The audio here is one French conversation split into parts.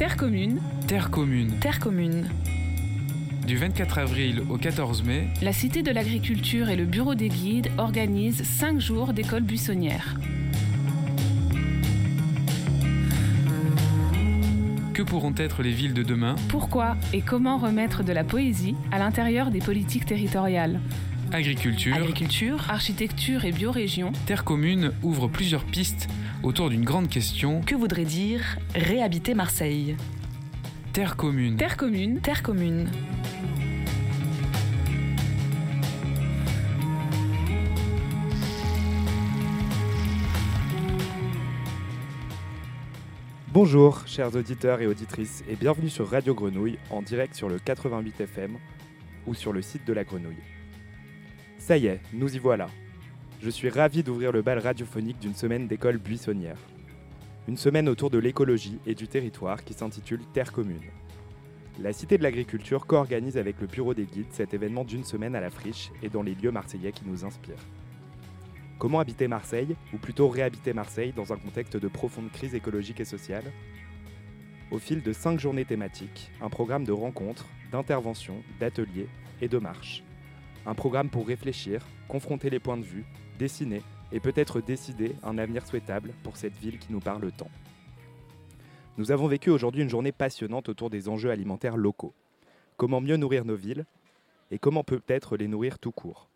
Terre commune, Terre commune. terre commune. Du 24 avril au 14 mai, La Cité de l'Agriculture et le Bureau des guides organisent 5 jours d'école buissonnière. que pourront être les villes de demain? Pourquoi et comment remettre de la poésie à l'intérieur des politiques territoriales? Agriculture, Agriculture, architecture et biorégion. Terre commune ouvre plusieurs pistes autour d'une grande question Que voudrait dire réhabiter Marseille? Terre commune. Terre commune, terre commune. Bonjour, chers auditeurs et auditrices, et bienvenue sur Radio Grenouille, en direct sur le 88 FM ou sur le site de la Grenouille. Ça y est, nous y voilà. Je suis ravi d'ouvrir le bal radiophonique d'une semaine d'école buissonnière. Une semaine autour de l'écologie et du territoire qui s'intitule Terre commune. La Cité de l'Agriculture co-organise avec le Bureau des guides cet événement d'une semaine à la friche et dans les lieux marseillais qui nous inspirent. Comment habiter Marseille, ou plutôt réhabiter Marseille dans un contexte de profonde crise écologique et sociale? Au fil de cinq journées thématiques, un programme de rencontres, d'interventions, d'ateliers et de marches. Un programme pour réfléchir, confronter les points de vue, dessiner et peut-être décider un avenir souhaitable pour cette ville qui nous parle tant. Nous avons vécu aujourd'hui une journée passionnante autour des enjeux alimentaires locaux. Comment mieux nourrir nos villes et comment peut-être les nourrir tout court?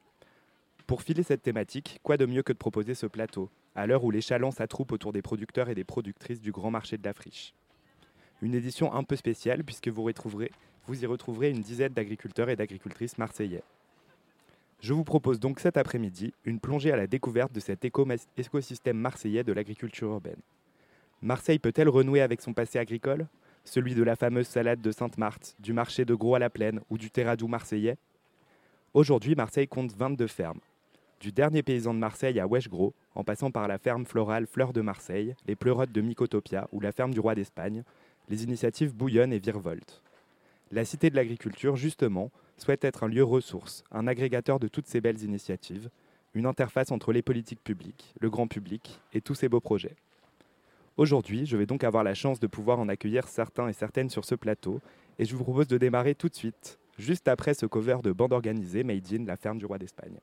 Pour filer cette thématique, quoi de mieux que de proposer ce plateau, à l'heure où les chalands s'attroupent autour des producteurs et des productrices du grand marché de la friche? Une édition un peu spéciale puisque vous, vous y retrouverez une dizaine d'agriculteurs et d'agricultrices marseillais. Je vous propose donc cet après-midi une plongée à la découverte de cet éco- écosystème marseillais de l'agriculture urbaine. Marseille peut-elle renouer avec son passé agricole? Celui de la fameuse salade de Sainte-Marthe, du marché de Gros à la Plaine ou du Terradou marseillais? Aujourd'hui, Marseille compte 22 fermes, du dernier paysan de Marseille à Wesh-Gros, en passant par la ferme florale Fleur de Marseille, les pleurotes de Mycotopia ou la ferme du roi d'Espagne, les initiatives bouillonnent et virevoltent. La Cité de l'Agriculture, justement, souhaite être un lieu ressource, un agrégateur de toutes ces belles initiatives, une interface entre les politiques publiques, le grand public et tous ces beaux projets. Aujourd'hui, je vais donc avoir la chance de pouvoir en accueillir certains et certaines sur ce plateau, et je vous propose de démarrer tout de suite, juste après ce cover de bande organisée Made in la ferme du roi d'Espagne.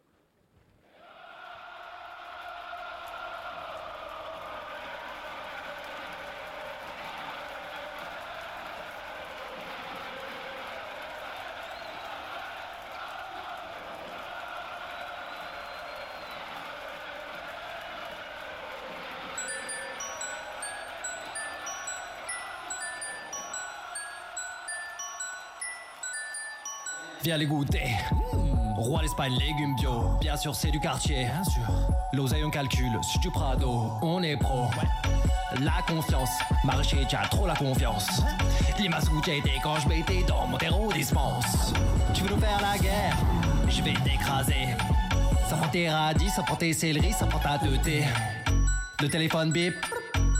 Viens les goûter. Roi l'Espagne, légumes bio. Bien sûr, c'est du quartier. Bien sûr. L'oseille, on calcule. Sur du Prado, on est pro. La confiance. Marché, t'as trop la confiance. Limace où j'ai été quand je m'étais dans mon terreau dispense. Tu veux nous faire la guerre? Je vais t'écraser. Ça prend tes radis, ça prend tes céleris, ça prend ta teuté. Le téléphone bip.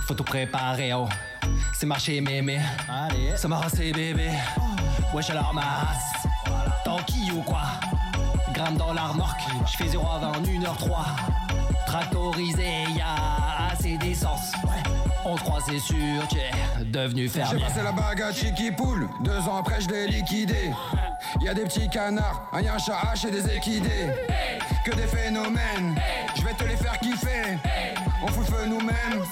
Faut tout préparer, oh. C'est marché mémé. Allez. Ça m'a rassé bébé. Wesh alors ma race. Tanky ou quoi Gramme dans la remorque, je fais 0 à 20 en 1h3. Tractorisé, y'a assez d'essence. On te croit, c'est sûr, tu es devenu J'ai fermier. passé la bague à Chicky Pool, deux ans après je l'ai liquidé. Y a des petits canards, un y'a un chat hache et des équidés. Que des phénomènes, je vais te les faire kiffer. On fout le feu nous-mêmes.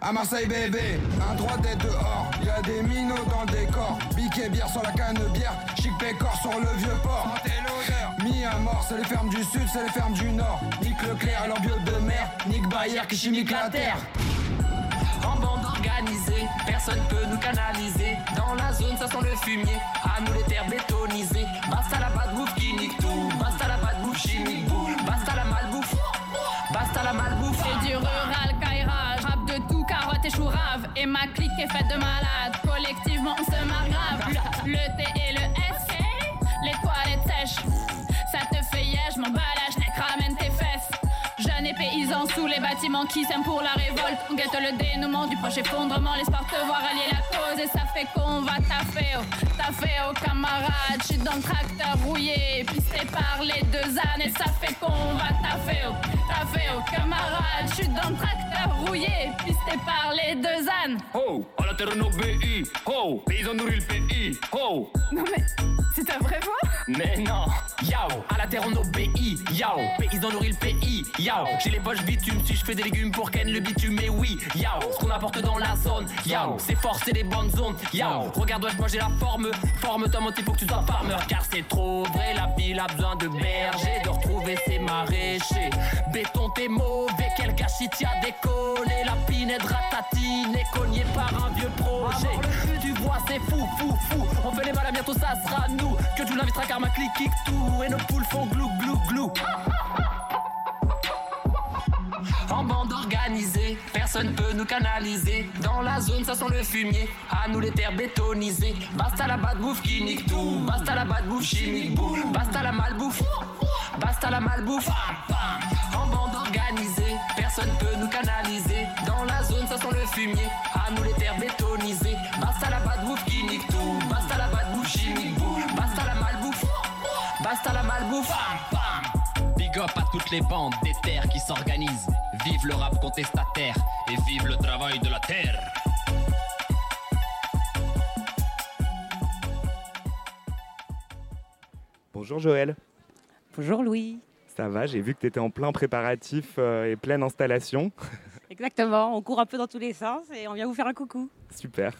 À Marseille bébé, un droit d'être dehors, y a des minots dans le décor. Biquet bière sur la canne bière, pécor sur le vieux port. Mis à mort, c'est les fermes du sud, c'est les fermes du nord. Nique Leclerc, leur bio de mer, Nick Bayer qui chimique la terre. En bande organisée, personne peut nous canaliser. Dans la zone, ça sent le fumier. À nous les terres bétonisées. Basta la bad bouffe qui nique tout. Basta la bad bouffe chimique bouffe. Basta la malbouffe. Basta la malbouffe. C'est du rural caïrage, rap de tout, carotte et chou rave. Et ma clique est faite de malades, collectivement on se marre grave. Le, le T et le les bâtiments qui s'aiment pour la révolte. On guette le dénouement du proche effondrement, l'espoir de te voir allier la cause. Et ça fait qu'on va taffer, oh, taffer, oh camarade. J'suis dans le tracteur rouillé, pisté par les deux ânes. Et ça fait qu'on va taffer, oh, taffer, oh camarade. J'suis dans le tracteur rouillé, pisté par les deux ânes. Oh, on a terre on obéit. Oh, paysans nourrit le pays. Oh. Non mais, c'est ta vraie voix? Mais non, yao, à la terre on obéit, yao, paysans nourrit le pays, yao, j'ai les poches bitume, si je fais des légumes pour Ken le bitume, mais oui, yao, ce qu'on apporte dans la zone, yao, c'est fort, c'est des bonnes zones, yao, regarde moi j'ai la forme, forme-toi mon faut que tu sois farmer, car c'est trop vrai, la ville a besoin de berger, de retrouver ses maraîchers, béton t'es mauvais, quel gâchis t'y a décollé, la ratatine est cognée par un vieux projet, tu vois c'est fou, fou, fou, on fait les malins, bientôt ça sera nous, que tu l'inviteras car ma clique kick tout, et nos poules font glou, glou, glou. En bande organisée, personne peut nous canaliser. Dans la zone, ça sent le fumier. À nous les terres bétonisées. Basta la bad bouffe qui nique tout. Basta la bad bouffe chimique bouffe. Basta la malbouffe. Basta la malbouffe. En bande organisée, personne peut nous canaliser. Dans la zone, ça sent le fumier. À nous les terres bétonisées. Basta la bad bouffe qui nique tout. Basta la bad bouffe chimique bouffe. Basta la malbouffe. Basta la malbouffe. Up à toutes les bandes des terres qui s'organisent. Vive le rap contestataire et vive le travail de la terre. Bonjour Joël. Bonjour Louis. Ça va, j'ai vu que tu étais en plein préparatif euh, et pleine installation. Exactement, on court un peu dans tous les sens et on vient vous faire un coucou. Super.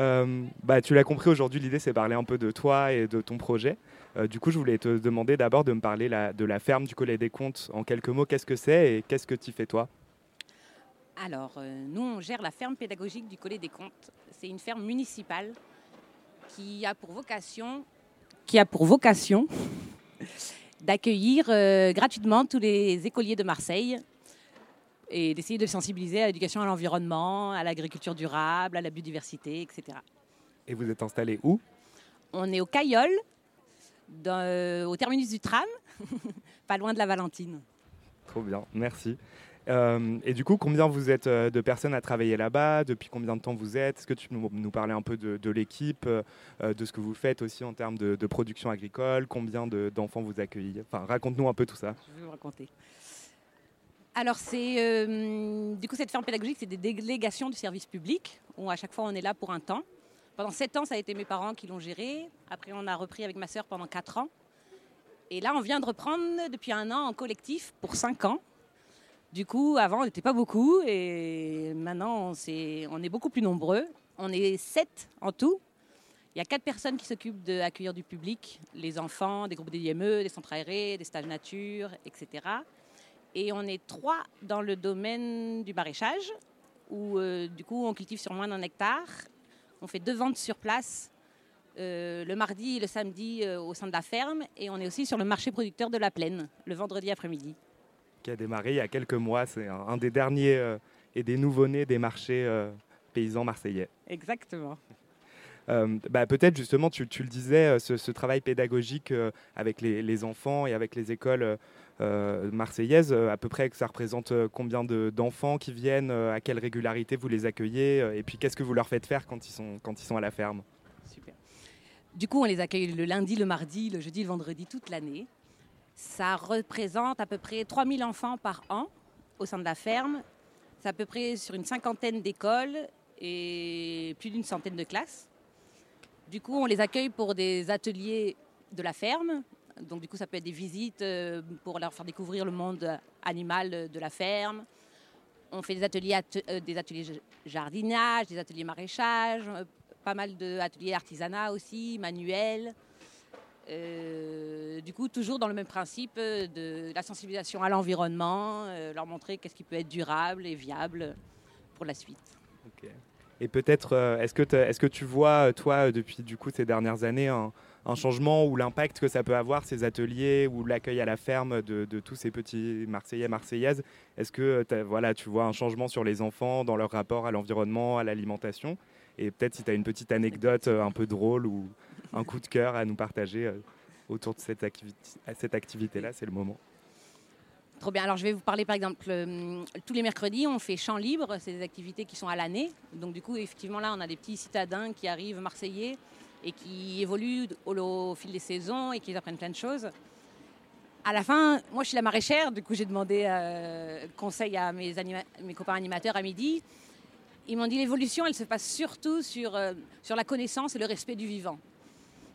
Euh, bah, tu l'as compris, aujourd'hui l'idée c'est parler un peu de toi et de ton projet. Euh, du coup, je voulais te demander d'abord de me parler la- de la ferme du Collet des Comptes. En quelques mots, qu'est-ce que c'est et qu'est-ce que tu fais toi? Alors, euh, nous, on gère la ferme pédagogique du Collet des Comptes. C'est une ferme municipale qui a pour vocation, qui a pour vocation d'accueillir euh, gratuitement tous les écoliers de Marseille et d'essayer de sensibiliser à l'éducation à l'environnement, à l'agriculture durable, à la biodiversité, etc. Et vous êtes installé où? On est au Caillol, dans- euh, au terminus du tram, pas loin de la Valentine. Trop bien, merci. Euh, et du coup, combien vous êtes euh, de personnes à travailler là-bas? Depuis combien de temps vous êtes? Est-ce que tu peux nous nous parler un peu de, de l'équipe, euh, de ce que vous faites aussi en termes de, de production agricole? Combien de- d'enfants vous accueillez? Enfin, raconte-nous un peu tout ça. Je vais vous raconter. Alors, c'est du coup cette ferme pédagogique, c'est des délégations du service public où à chaque fois on est là pour un temps. Pendant sept ans, ça a été mes parents qui l'ont géré. Après, on a repris avec ma sœur pendant quatre ans. Et là, on vient de reprendre depuis un an en collectif pour cinq ans. Du coup, avant, on n'était pas beaucoup et maintenant, on, est beaucoup plus nombreux. On est sept en tout. Il y a quatre personnes qui s'occupent d'accueillir du public, les enfants, des groupes d'IME, des centres aérés, des stages nature, etc. Et on est trois dans le domaine du maraîchage, où euh, du coup on cultive sur moins d'un hectare. On fait deux ventes sur place, euh, le mardi et le samedi euh, au sein de la ferme, et on est aussi sur le marché producteur de la plaine, le vendredi après-midi. Qui a démarré il y a quelques mois. C'est un, un des derniers euh, et des nouveaux-nés des marchés euh, paysans marseillais. Exactement. Euh, bah, Peut-être justement, tu, tu le disais, ce, ce travail pédagogique euh, avec les, les enfants et avec les écoles euh, marseillaises, euh, à peu près ça représente euh, combien de- d'enfants qui viennent, à quelle régularité vous les accueillez, et puis qu'est-ce que vous leur faites faire quand ils sont, quand ils sont à la ferme? Super. Du coup, on les accueille le lundi, le mardi, le jeudi, le vendredi, toute l'année. Ça représente à peu près 3000 enfants par an au sein de la ferme. C'est à peu près sur une cinquantaine d'écoles et plus d'une centaine de classes. Du coup, on les accueille pour des ateliers de la ferme. Donc, du coup, ça peut être des visites euh, pour leur faire découvrir le monde animal de la ferme. On fait des ateliers, at- euh, des ateliers jardinage, des ateliers maraîchage, euh, pas mal d'ateliers artisanat aussi, manuels. Du coup, toujours dans le même principe de la sensibilisation à l'environnement, leur montrer qu'est-ce qui peut être durable et viable pour la suite. Et peut-être, est-ce que, est-ce que tu vois, toi, depuis du coup, ces dernières années, un, un changement ou l'impact que ça peut avoir, ces ateliers ou l'accueil à la ferme de, tous ces petits Marseillais, Marseillaises Est-ce que euh, voilà, tu vois un changement sur les enfants dans leur rapport à l'environnement, à l'alimentation? Et peut-être si tu as une petite anecdote euh, un peu drôle ou un coup de cœur à nous partager euh, autour de cette, activité-là, c'est le moment. Trop bien. Alors, je vais vous parler par exemple, tous les mercredis, on fait chant libre, c'est des activités qui sont à l'année. Donc, du coup, effectivement, là, on a des petits citadins qui arrivent marseillais et qui évoluent au, fil des saisons et qui apprennent plein de choses. À la fin, moi, je suis la maraîchère, du coup, j'ai demandé euh, conseil à mes, copains animateurs à midi. ils m'ont dit l'évolution, elle se passe surtout sur, euh, sur la connaissance et le respect du vivant.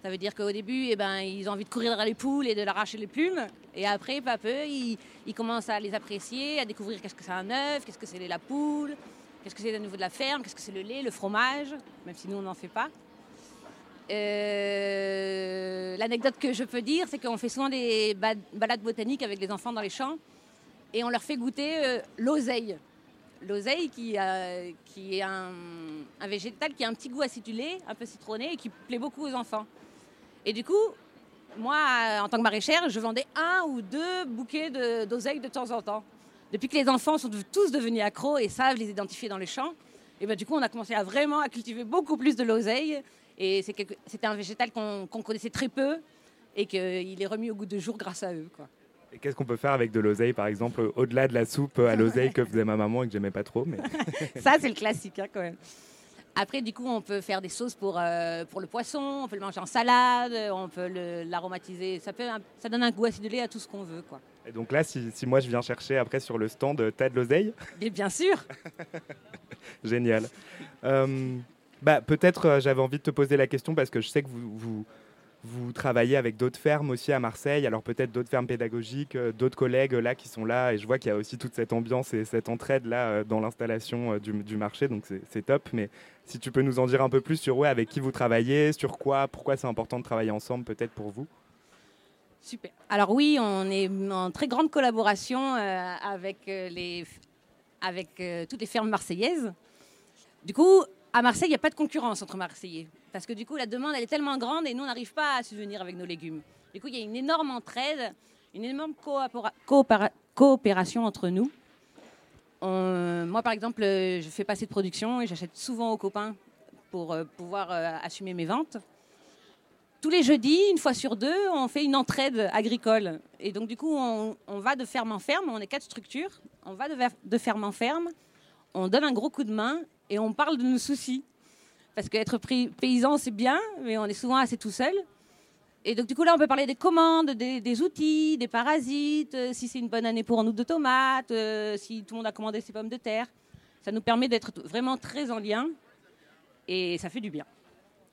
Ça veut dire qu'au début, eh ben, ils ont envie de courir derrière les poules et de l'arracher les plumes. Et après, peu à peu, ils, ils commencent à les apprécier, à découvrir qu'est-ce que c'est un œuf, qu'est-ce que c'est la poule, qu'est-ce que c'est au niveau de la ferme, qu'est-ce que c'est le lait, le fromage, même si nous, on n'en fait pas. Euh, L'anecdote que je peux dire, c'est qu'on fait souvent des ba- balades botaniques avec les enfants dans les champs et on leur fait goûter euh, l'oseille. L'oseille qui, euh, est un, végétal qui a un petit goût acidulé, un peu citronné et qui plaît beaucoup aux enfants. Et du coup, moi, en tant que maraîchère, je vendais un ou deux bouquets d'oseille de, temps en temps. Depuis que les enfants sont tous devenus accros et savent les identifier dans les champs, et ben, du coup, on a commencé à vraiment à cultiver beaucoup plus de l'oseille. Et c'est un végétal qu'on connaissait très peu et qu'il est remis au goût de jour grâce à eux. Quoi. Et qu'est-ce qu'on peut faire avec de l'oseille, par exemple, au-delà de la soupe à l'oseille que faisait ma maman et que j'aimais pas trop mais... Ça, c'est le classique hein, quand même. Après, du coup, on peut faire des sauces pour, euh, pour le poisson, on peut le manger en salade, on peut l'aromatiser. Ça, peut, ça donne un goût acidulé à tout ce qu'on veut. Quoi. Et donc là, si, si moi je viens chercher après sur le stand, euh, t'as de l'oseille? Bien sûr, Génial. Euh, bah, Peut-être euh, j'avais envie de te poser la question parce que je sais que vous, vous, travaillez avec d'autres fermes aussi à Marseille, alors peut-être d'autres fermes pédagogiques, euh, d'autres collègues euh, là qui sont là et je vois qu'il y a aussi toute cette ambiance et cette entraide là dans l'installation du, du marché, donc c'est- top. Mais si tu peux nous en dire un peu plus sur ouais, avec qui vous travaillez, sur quoi, pourquoi c'est important de travailler ensemble peut-être pour vous? Super. Alors oui, on est en très grande collaboration avec, les, avec toutes les fermes marseillaises. Du coup, à Marseille, il n'y a pas de concurrence entre Marseillais. Parce que du coup, la demande, elle est tellement grande et nous, on n'arrive pas à subvenir avec nos légumes. Du coup, il y a une énorme entraide, une énorme coopéra- coopéra- coopération entre nous. Moi, par exemple, euh, je fais pas assez de production et j'achète souvent aux copains pour euh, pouvoir euh, assumer mes ventes. Tous les jeudis, une fois sur deux, on fait une entraide agricole. Et donc, du coup, on, va de ferme en ferme. On est quatre structures. On va de ferme en ferme. On donne un gros coup de main et on parle de nos soucis. Parce qu'être paysan, c'est bien, mais on est souvent assez tout seul. Et donc, du coup, là, on peut parler des commandes, des, des outils, des parasites, euh, si c'est une bonne année pour nous de tomates, euh, si tout le monde a commandé ses pommes de terre. Ça nous permet d'être vraiment très en lien et ça fait du bien.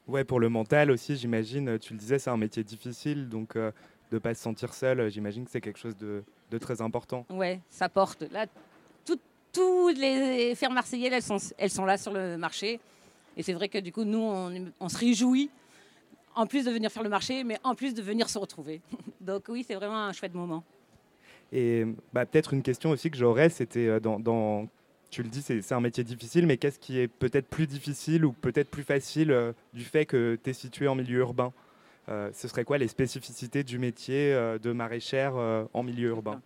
Ouais, pour le mental aussi, j'imagine, tu le disais, c'est un métier difficile, donc euh, de ne pas se sentir seul, j'imagine que c'est quelque chose de, de très important. Ouais, ça porte. Là, toutes les fermes marseillaises, elles sont, elles sont là sur le marché. Et c'est vrai que du coup, nous, on, se réjouit, en plus de venir faire le marché, mais en plus de venir se retrouver. Donc oui, c'est vraiment un chouette moment. Et bah, peut-être une question aussi que j'aurais, c'était euh, dans, dans- tu le dis, c'est un métier difficile, mais qu'est-ce qui est peut-être plus difficile ou peut-être plus facile euh, du fait que tu es situé en milieu urbain? Euh, Ce serait quoi les spécificités du métier euh, de maraîchère en milieu urbain?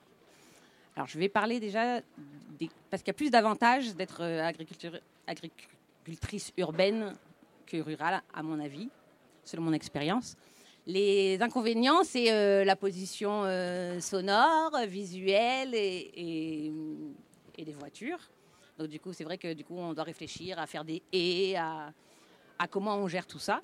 Alors, je vais parler déjà, parce qu'il y a plus d'avantages d'être euh, agricultrice urbaine que rurale, à mon avis, selon mon expérience. Les inconvénients, c'est euh, la position euh, sonore, visuelle et, et, et des voitures. Donc, du coup, c'est vrai que du coup, on doit réfléchir à faire des haies, à, comment on gère tout ça.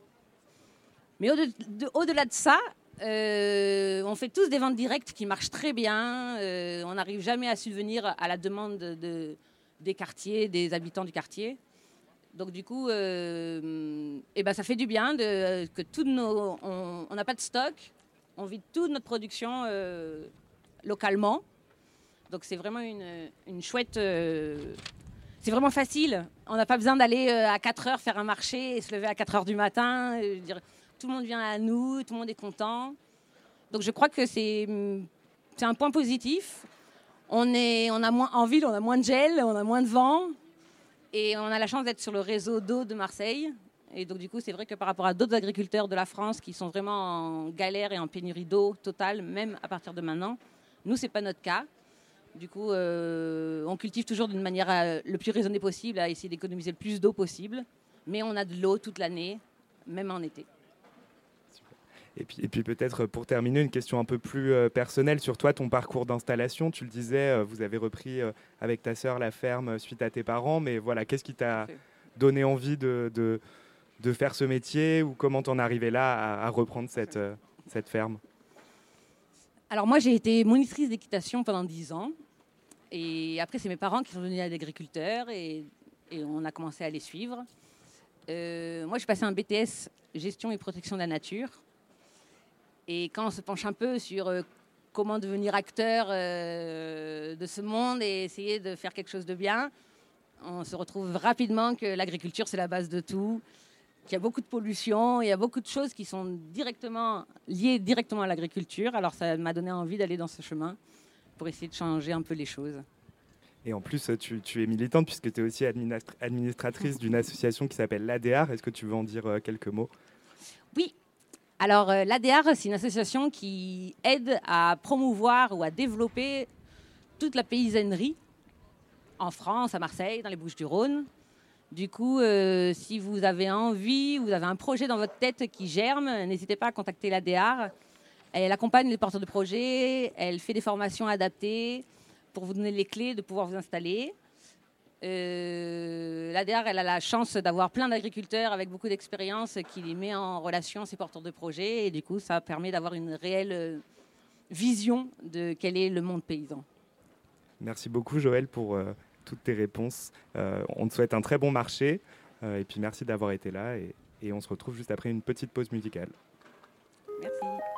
Mais au-de- de- au-delà de ça, euh, on fait tous des ventes directes qui marchent très bien. Euh, on n'arrive jamais à subvenir à la demande de- de- des quartiers, des habitants du quartier. Donc du coup, euh, eh ben, ça fait du bien de, que tous nos, on n'a pas de stock, on vide toute notre production euh, localement. Donc c'est vraiment une, chouette. c'est vraiment facile. On n'a pas besoin d'aller à 4 heures faire un marché et se lever à 4 heures du matin. Dire, tout le monde vient à nous, tout le monde est content. Donc je crois que c'est un point positif. On, est, on a moins, en ville, on a moins de gel, on a moins de vent. Et on a la chance d'être sur le réseau d'eau de Marseille. Et donc du coup, c'est vrai que par rapport à d'autres agriculteurs de la France qui sont vraiment en galère et en pénurie d'eau totale, même à partir de maintenant, nous, c'est pas notre cas. Du coup, euh, on cultive toujours d'une manière euh, le plus raisonnée possible, à essayer d'économiser le plus d'eau possible. Mais on a de l'eau toute l'année, même en été. Et puis, et puis peut-être pour terminer, une question un peu plus euh, personnelle sur toi, ton parcours d'installation. Tu le disais, euh, vous avez repris euh, avec ta sœur la ferme euh, suite à tes parents, mais voilà, qu'est-ce qui t'a donné envie de, de, de faire ce métier ou comment t'en es arrivé là à, à reprendre cette, euh, cette ferme? Alors moi, j'ai été monitrice d'équitation pendant 10 ans. Et après, c'est mes parents qui sont devenus agriculteurs. Et Et on a commencé à les suivre. Euh, moi, j'ai passé un BTS gestion et protection de la nature. Et quand on se penche un peu sur euh, comment devenir acteur euh, de ce monde et essayer de faire quelque chose de bien, on se retrouve rapidement que l'agriculture, c'est la base de tout, qu'il y a beaucoup de pollution, il y a beaucoup de choses qui sont directement liées directement à l'agriculture. Alors ça m'a donné envie d'aller dans ce chemin pour essayer de changer un peu les choses. Et en plus, tu, tu es militante puisque tu es aussi administra- administratrice d'une association qui s'appelle l'ADR. Est-ce que tu veux en dire euh, quelques mots? Oui. Alors, euh, l'ADR, c'est une association qui aide à promouvoir ou à développer toute la paysannerie en France, à Marseille, dans les Bouches-du-Rhône. Du coup, euh, si vous avez envie, vous avez un projet dans votre tête qui germe, n'hésitez pas à contacter l'ADR. Elle accompagne les porteurs de projets, elle fait des formations adaptées pour vous donner les clés de pouvoir vous installer. Euh, L'ADR, elle a la chance d'avoir plein d'agriculteurs avec beaucoup d'expérience qui les met en relation, ces porteurs de projets. Et du coup, ça permet d'avoir une réelle euh, vision de quel est le monde paysan. Merci beaucoup Joël pour euh, toutes tes réponses. Euh, on te souhaite un très bon marché et puis merci d'avoir été là et, et on se retrouve juste après une petite pause musicale. Merci.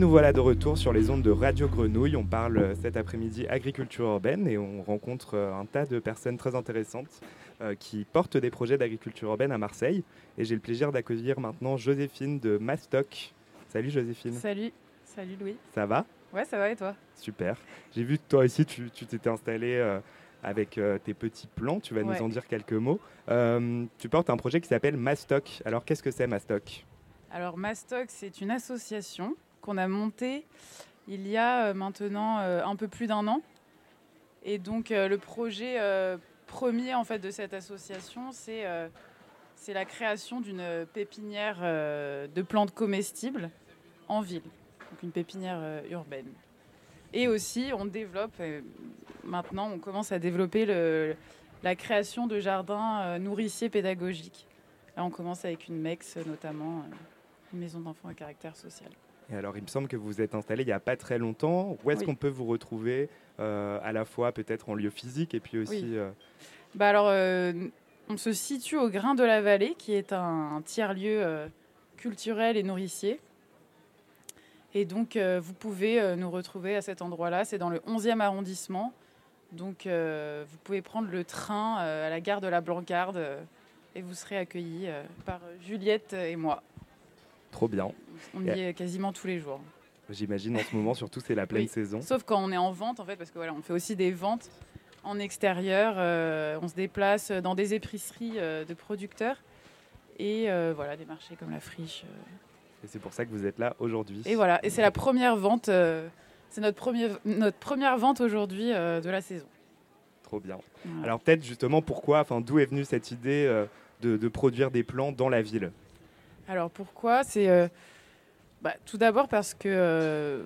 Nous voilà de retour sur les ondes de Radio Grenouille. On parle euh, cet après-midi agriculture urbaine et on rencontre euh, un tas de personnes très intéressantes euh, qui portent des projets d'agriculture urbaine à Marseille. Et j'ai le plaisir d'accueillir maintenant Joséphine de Mastoc. Salut Joséphine. Salut, salut Louis. Ça va? Ouais, ça va et toi? Super. J'ai vu que toi aussi, tu t'étais installée euh, avec euh, tes petits plans. Tu vas Ouais. nous en dire quelques mots. Euh, tu portes un projet qui s'appelle Mastoc. Alors, qu'est-ce que c'est Mastoc? Alors Mastoc, c'est une association qu'on a montée il y a euh, maintenant euh, un peu plus d'un an. Et donc euh, le projet premier en fait de cette association, c'est la création d'une pépinière de plantes comestibles en ville, donc une pépinière urbaine. Et aussi, on développe, maintenant on commence à développer la création de jardins nourriciers pédagogiques. Là, on commence avec une MEX notamment, une maison d'enfants à caractère social. Et alors, il me semble que vous vous êtes installé il n'y a pas très longtemps. Où est-ce Oui. qu'on peut vous retrouver euh, à la fois peut-être en lieu physique et puis aussi... Oui. euh, Bah alors, euh, on se situe au Grain de la Vallée, qui est un, un tiers-lieu culturel et nourricier. Et donc, vous pouvez nous retrouver à cet endroit-là. C'est dans le 11e arrondissement. Donc, vous pouvez prendre le train à la gare de la Blancarde et vous serez accueillis par Juliette et moi. Trop bien. On y est quasiment tous les jours. J'imagine en ce moment, surtout, c'est la pleine Oui. saison. Sauf quand on est en vente, en fait, parce que voilà, on fait aussi des ventes en extérieur. euh, on se déplace dans des épiceries euh, de producteurs et euh, voilà, des marchés comme la friche. Et c'est pour ça que vous êtes là aujourd'hui. Et voilà, et c'est la première vente. c'est notre, premier, notre première vente aujourd'hui de la saison. Trop bien. Voilà. Alors peut-être justement pourquoi, enfin d'où est venue cette idée de, de produire des plants dans la ville? Alors pourquoi? C'est euh, bah, tout d'abord parce que euh,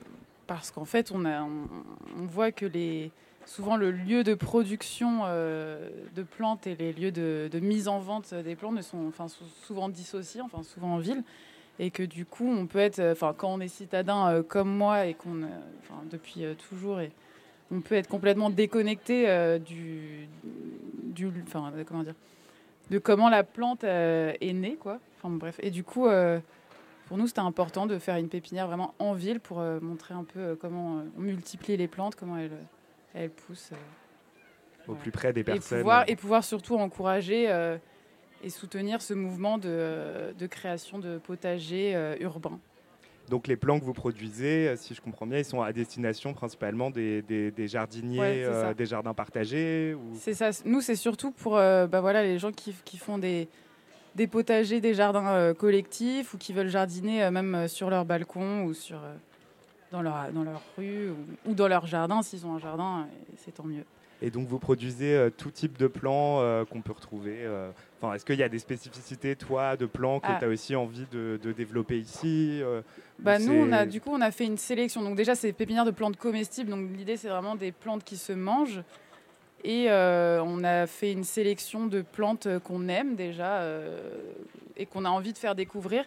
parce qu'en fait on voit que les souvent le lieu de production euh, de plantes et les lieux de, mise en vente des plantes ne sont enfin souvent dissociés, enfin souvent en ville. Et que du coup on peut être enfin quand on est citadin comme moi et qu'on depuis toujours et on peut être complètement déconnecté du du enfin comment dire de comment la plante euh, est née quoi. Enfin bon, bref. Et du coup euh, pour nous c'était important de faire une pépinière vraiment en ville pour euh, montrer un peu comment on multiplie les plantes comment elles elles poussent au plus près des et personnes. pouvoir, et pouvoir surtout encourager et soutenir ce mouvement de, de création de potagers urbains. Donc les plants que vous produisez, euh, si je comprends bien, ils sont à destination principalement des, des- des jardiniers, Ouais, euh, des jardins partagés ou... C'est ça. Nous, c'est surtout pour euh, bah voilà, les gens qui, qui font des, des potagers, des jardins euh, collectifs ou qui veulent jardiner même sur leur balcon ou sur, dans, leur, dans leur rue ou, ou dans leur jardin s'ils ont un jardin, c'est tant mieux. Et donc vous produisez euh, tout type de plants euh, qu'on peut retrouver. euh, Enfin, est-ce qu'il y a des spécificités, toi, de plants que Ah. tu as aussi envie de, de développer ici euh, ou Bah, nous, on a, c'est- du coup, on a fait une sélection. Donc déjà, c'est pépinière de plantes comestibles. Donc l'idée, c'est vraiment des plantes qui se mangent. Et euh, on a fait une sélection de plantes euh, qu'on aime déjà euh, et qu'on a envie de faire découvrir.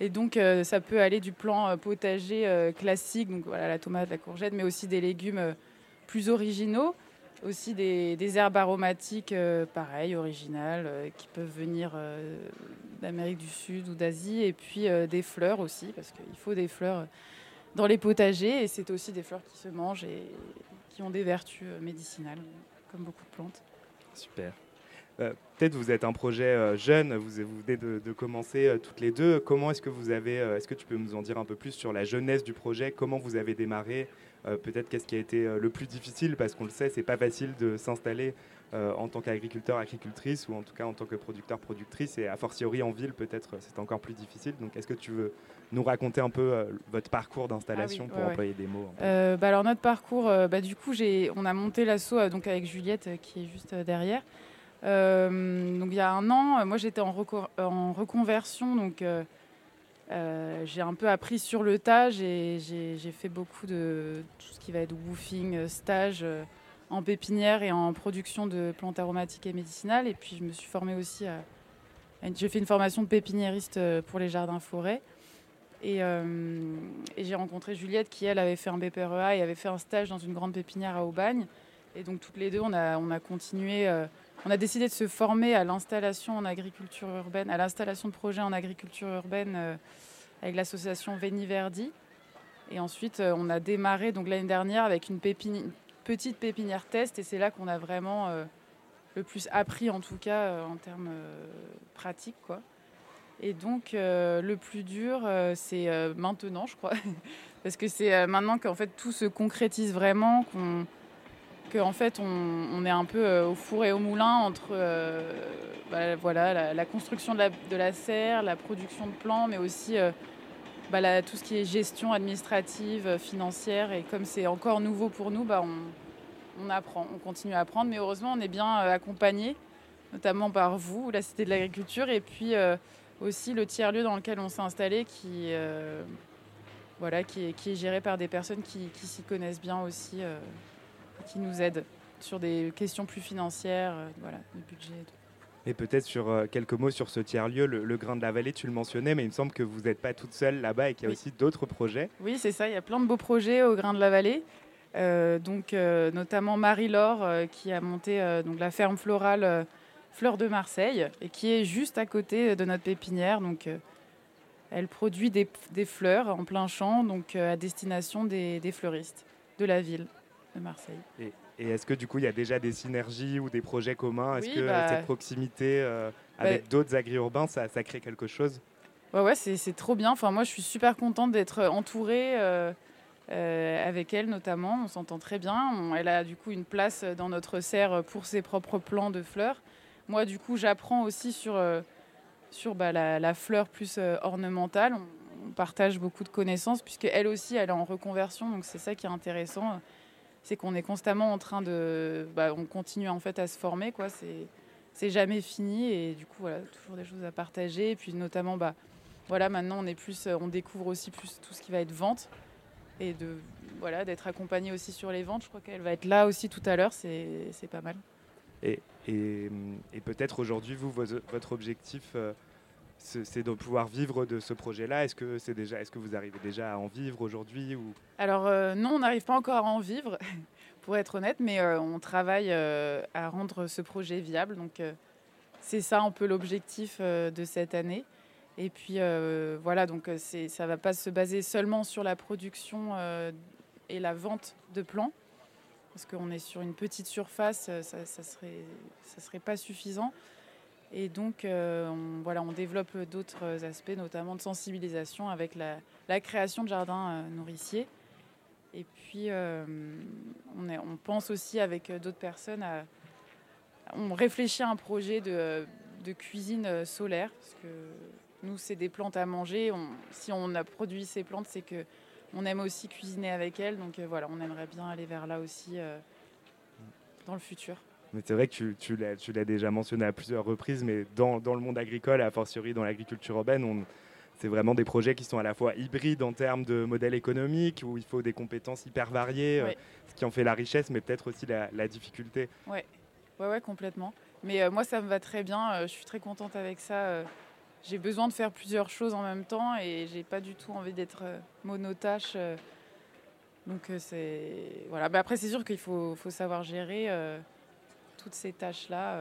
Et donc, euh, ça peut aller du plan euh, potager euh, classique, donc voilà, la tomate, la courgette, mais aussi des légumes euh, plus originaux. Aussi des, herbes aromatiques, euh, pareil, originales, euh, qui peuvent venir euh, d'Amérique du Sud ou d'Asie. Et puis euh, des fleurs aussi, parce qu'il faut des fleurs dans les potagers. Et c'est aussi des fleurs qui se mangent et qui ont des vertus médicinales, comme beaucoup de plantes. Super. Peut-être vous êtes un projet jeune, vous, venez de, de commencer toutes les deux. Comment est-ce que vous avez, est-ce que tu peux nous en dire un peu plus sur la jeunesse du projet? Comment vous avez démarré? Peut-être qu'est-ce qui a été euh, le plus difficile Parce qu'on le sait, c'est pas facile de s'installer euh, en tant qu'agriculteur, agricultrice, ou en tout cas en tant que producteur, productrice. Et a fortiori en ville, peut-être euh, c'est encore plus difficile. Donc est-ce que tu veux nous raconter un peu euh, votre parcours d'installation Ah oui, pour ouais, ouais. employer des mots Euh, bah alors notre parcours, euh, bah du coup on a monté l'asso euh, donc avec Juliette euh, qui est juste euh, derrière. Euh, donc il y a un an, euh, moi j'étais en, reco- en reconversion, donc euh, euh, j'ai un peu appris sur le tas. J'ai, fait beaucoup de tout ce qui va être woofing, euh, stage euh, en pépinière et en production de plantes aromatiques et médicinales. Et puis je me suis formée aussi à, j'ai fait une formation de pépiniériste pour les jardins forêts. Et, j'ai rencontré Juliette qui, elle, avait fait un BPREA et avait fait un stage dans une grande pépinière à Aubagne. Et donc, toutes les deux, on a continué. On a décidé de se former à l'installation en agriculture urbaine, à l'installation de projets en agriculture urbaine euh, avec l'association Veniverdi. Et ensuite, euh, on a démarré donc l'année dernière avec une, petite pépinière test. Et c'est là qu'on a vraiment euh, le plus appris, en tout cas, en termes pratiques. Et donc, le plus dur, c'est maintenant, je crois. Parce que c'est maintenant qu'en fait tout se concrétise vraiment, qu'en fait, on, est un peu au four et au moulin entre bah, voilà, la, construction de la, serre, la production de plants, mais aussi bah, tout ce qui est gestion administrative, financière. Et comme c'est encore nouveau pour nous, bah, on, apprend, on continue à apprendre. Mais heureusement, on est bien accompagné, notamment par vous, la Cité de l'Agriculture, et puis aussi le tiers-lieu dans lequel on s'est installé qui, euh, voilà, qui, est, géré par des personnes qui, s'y connaissent bien aussi, euh, qui nous aident sur des questions plus financières, euh, voilà, le budget. Et peut-être sur quelques mots sur ce tiers-lieu, le, Grain de la Vallée, tu le mentionnais, mais il me semble que vous n'êtes pas toute seule là-bas et qu'il y a aussi d'autres projets. Oui, c'est ça, il y a plein de beaux projets au Grain de la Vallée. donc, notamment Marie-Laure qui a monté donc, la ferme florale Fleur de Marseille, et qui est juste à côté de notre pépinière. Donc, euh, elle produit des, fleurs en plein champ, donc euh, à destination des, fleuristes de la ville de Marseille. Et, est-ce que du coup, il y a déjà des synergies ou des projets communs? Est-ce que bah, cette proximité euh, avec bah, d'autres agri-urbains, ça, ça, crée quelque chose? Ouais, ouais c'est trop bien. Enfin, moi, je suis super contente d'être entourée. avec elle notamment, on s'entend très bien. elle a du coup une place dans notre serre pour ses propres plants de fleurs. Moi, du coup, j'apprends aussi sur, euh, sur bah, la, fleur plus euh, ornementale. On, partage beaucoup de connaissances, puisque elle aussi, elle est en reconversion. Donc, c'est ça qui est intéressant. C'est qu'on est constamment en train de. Bah, on continue en fait à se former. quoi. C'est c'est jamais fini et du coup voilà toujours des choses à partager et puis notamment bah voilà maintenant on est plus on découvre aussi plus tout ce qui va être vente et de voilà d'être accompagné aussi sur les ventes je crois qu'elle va être là aussi tout à l'heure c'est pas mal et, et, peut-être aujourd'hui, vous, votre objectif, euh, c'est de pouvoir vivre de ce projet-là. Est-ce que, c'est déjà, est-ce que vous arrivez déjà à en vivre aujourd'hui ou... Alors euh, non, on n'arrive pas encore à en vivre, pour être honnête, mais euh, on travaille à rendre ce projet viable. Donc c'est ça un peu l'objectif de cette année. Et puis voilà, donc ça ne va pas se baser seulement sur la production et la vente de plants parce qu'on est sur une petite surface, euh, ça, serait, ça serait pas suffisant. Et donc, euh, on, voilà, on développe d'autres aspects, notamment de sensibilisation avec la, création de jardins euh, nourriciers. Et puis, on, est, on, pense aussi avec d'autres personnes à. On réfléchit à un projet de, cuisine solaire, parce que nous, c'est des plantes à manger. Si on a produit ces plantes, c'est que on aime aussi cuisiner avec elle. Donc euh, voilà, on aimerait bien aller vers là aussi euh, dans le futur. Mais c'est vrai que tu, tu l'as déjà mentionné à plusieurs reprises, mais dans, dans le monde agricole, a fortiori dans l'agriculture urbaine, c'est vraiment des projets qui sont à la fois hybrides en termes de modèle économique, où il faut des compétences hyper variées, euh, ce qui en fait la richesse, mais peut-être aussi la, difficulté. Oui, ouais, ouais, complètement. Mais moi, ça me va très bien. je suis très contente avec ça j'ai besoin de faire plusieurs choses en même temps et j'ai pas du tout envie d'être euh, monotache. Euh. Donc euh, c'est voilà. Mais après c'est sûr qu'il faut, faut, savoir gérer toutes ces tâches là.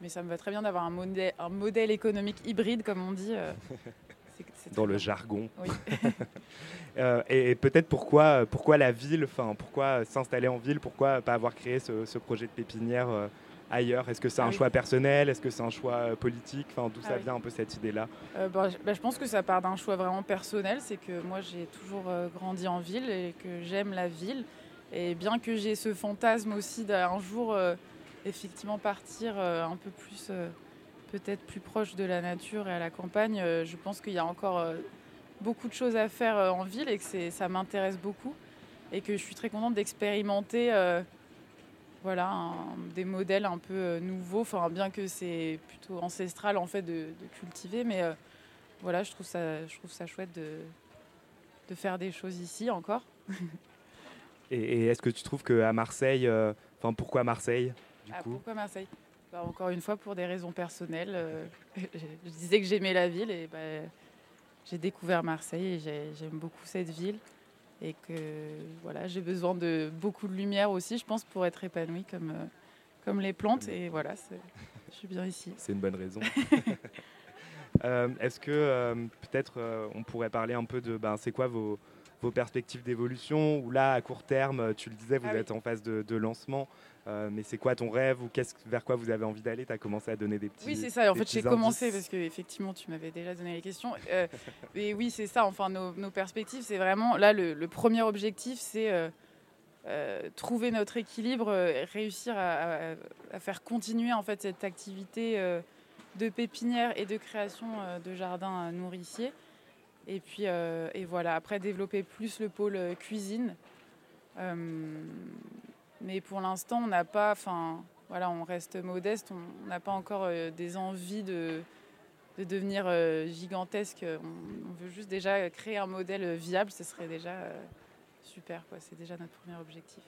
Mais ça me va très bien d'avoir un modèle, un modèle économique hybride comme on dit. Dans le jargon. Oui. et, peut-être pourquoi, pourquoi la ville, enfin pourquoi s'installer en ville, pourquoi pas avoir créé ce, ce projet de pépinière ailleurs? Est-ce que c'est un ah choix personnel? Est-ce que c'est un choix euh, politique? Enfin, D'où ah ça vient un peu cette idée-là? Euh, bah, bah, Je pense que ça part d'un choix vraiment personnel. C'est que moi, j'ai toujours euh, grandi en ville et que j'aime la ville. Et bien que j'ai ce fantasme aussi d'un jour effectivement partir un peu plus, peut-être plus proche de la nature et à la campagne, je pense qu'il y a encore beaucoup de choses à faire en ville et que ça m'intéresse beaucoup. Et que je suis très contente d'expérimenter voilà, des modèles un peu euh, nouveaux, enfin, bien que c'est plutôt ancestral en fait de, cultiver, mais euh, voilà, je trouve ça, je trouve ça chouette de, de faire des choses ici encore. et, est-ce que tu trouves qu'à Marseille, euh, enfin pourquoi Marseille du ah, Pourquoi Marseille? Bah, Encore une fois, pour des raisons personnelles. je disais que j'aimais la ville et bah, j'ai découvert Marseille et j'aime beaucoup cette ville et que voilà, j'ai besoin de beaucoup de lumière aussi, je pense, pour être épanouie comme, euh, comme les plantes. Et voilà, je suis bien ici. C'est une bonne raison. Euh, est-ce que euh, peut-être on pourrait parler un peu de ben, c'est quoi vos, vos perspectives d'évolution Ou là, à court terme, tu le disais, vous ah êtes en phase de, de lancement. Euh, mais c'est quoi ton rêve ou vers quoi vous avez envie d'aller? Tu as commencé à donner des petits. Oui, c'est ça. En fait, j'ai commencé parce que effectivement, tu m'avais déjà donné les questions. Euh, et oui, c'est ça. Enfin, nos, perspectives, c'est vraiment là le, premier objectif, c'est trouver notre équilibre, réussir à, à, faire continuer en fait cette activité de pépinière et de création de jardins nourriciers. Et puis, et voilà, après développer plus le pôle cuisine. mais pour l'instant, on n'a pas, enfin, voilà, on reste modeste, on n'a pas encore des envies de, de devenir euh, gigantesque. On, veut juste déjà créer un modèle viable, ce serait déjà euh, super. C'est déjà notre premier objectif.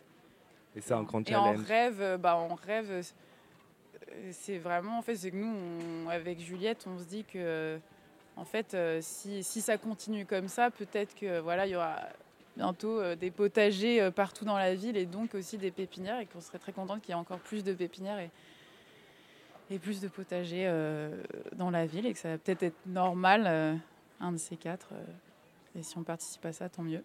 Et c'est un grand challenge. Et on rêve, euh, bah, on rêve. C'est vraiment, en fait, c'est que nous, avec Juliette, on se dit que, en fait, si, si, ça continue comme ça, peut-être que voilà, il y aura bientôt des potagers partout dans la ville et donc aussi des pépinières et qu'on serait très contente qu'il y ait encore plus de pépinières et, plus de potagers euh, dans la ville et que ça va peut-être être normal, euh, un de ces quatre. Euh, et si on participe à ça, tant mieux.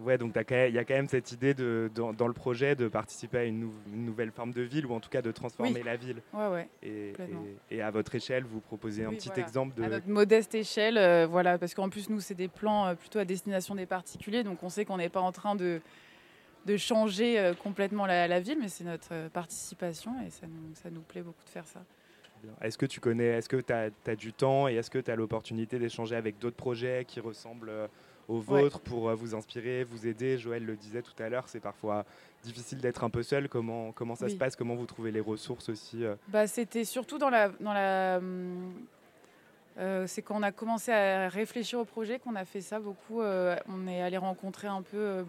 Ouais, donc il y a quand même cette idée de, dans, le projet de participer à une, nouvelle forme de ville ou en tout cas de transformer la ville. Ouais, ouais, et, et, à votre échelle, vous proposez un petit exemple de. À notre modeste échelle, voilà, parce qu'en plus, nous, c'est des plans plutôt à destination des particuliers, donc on sait qu'on n'est pas en train de, de changer complètement la, ville, mais c'est notre participation et ça nous, ça nous plaît beaucoup de faire ça. Est-ce que tu connais, est-ce que tu as, du temps et est-ce que tu as l'opportunité d'échanger avec d'autres projets qui ressemblent euh, aux vôtres pour euh, vous inspirer, vous aider Joël le disait tout à l'heure, c'est parfois difficile d'être un peu seul. Comment, comment ça se passe? Comment vous trouvez les ressources aussi euh? bah, C'était surtout dans la... Dans la c'est quand on a commencé à réfléchir au projet qu'on a fait ça beaucoup. on est allé rencontrer un peu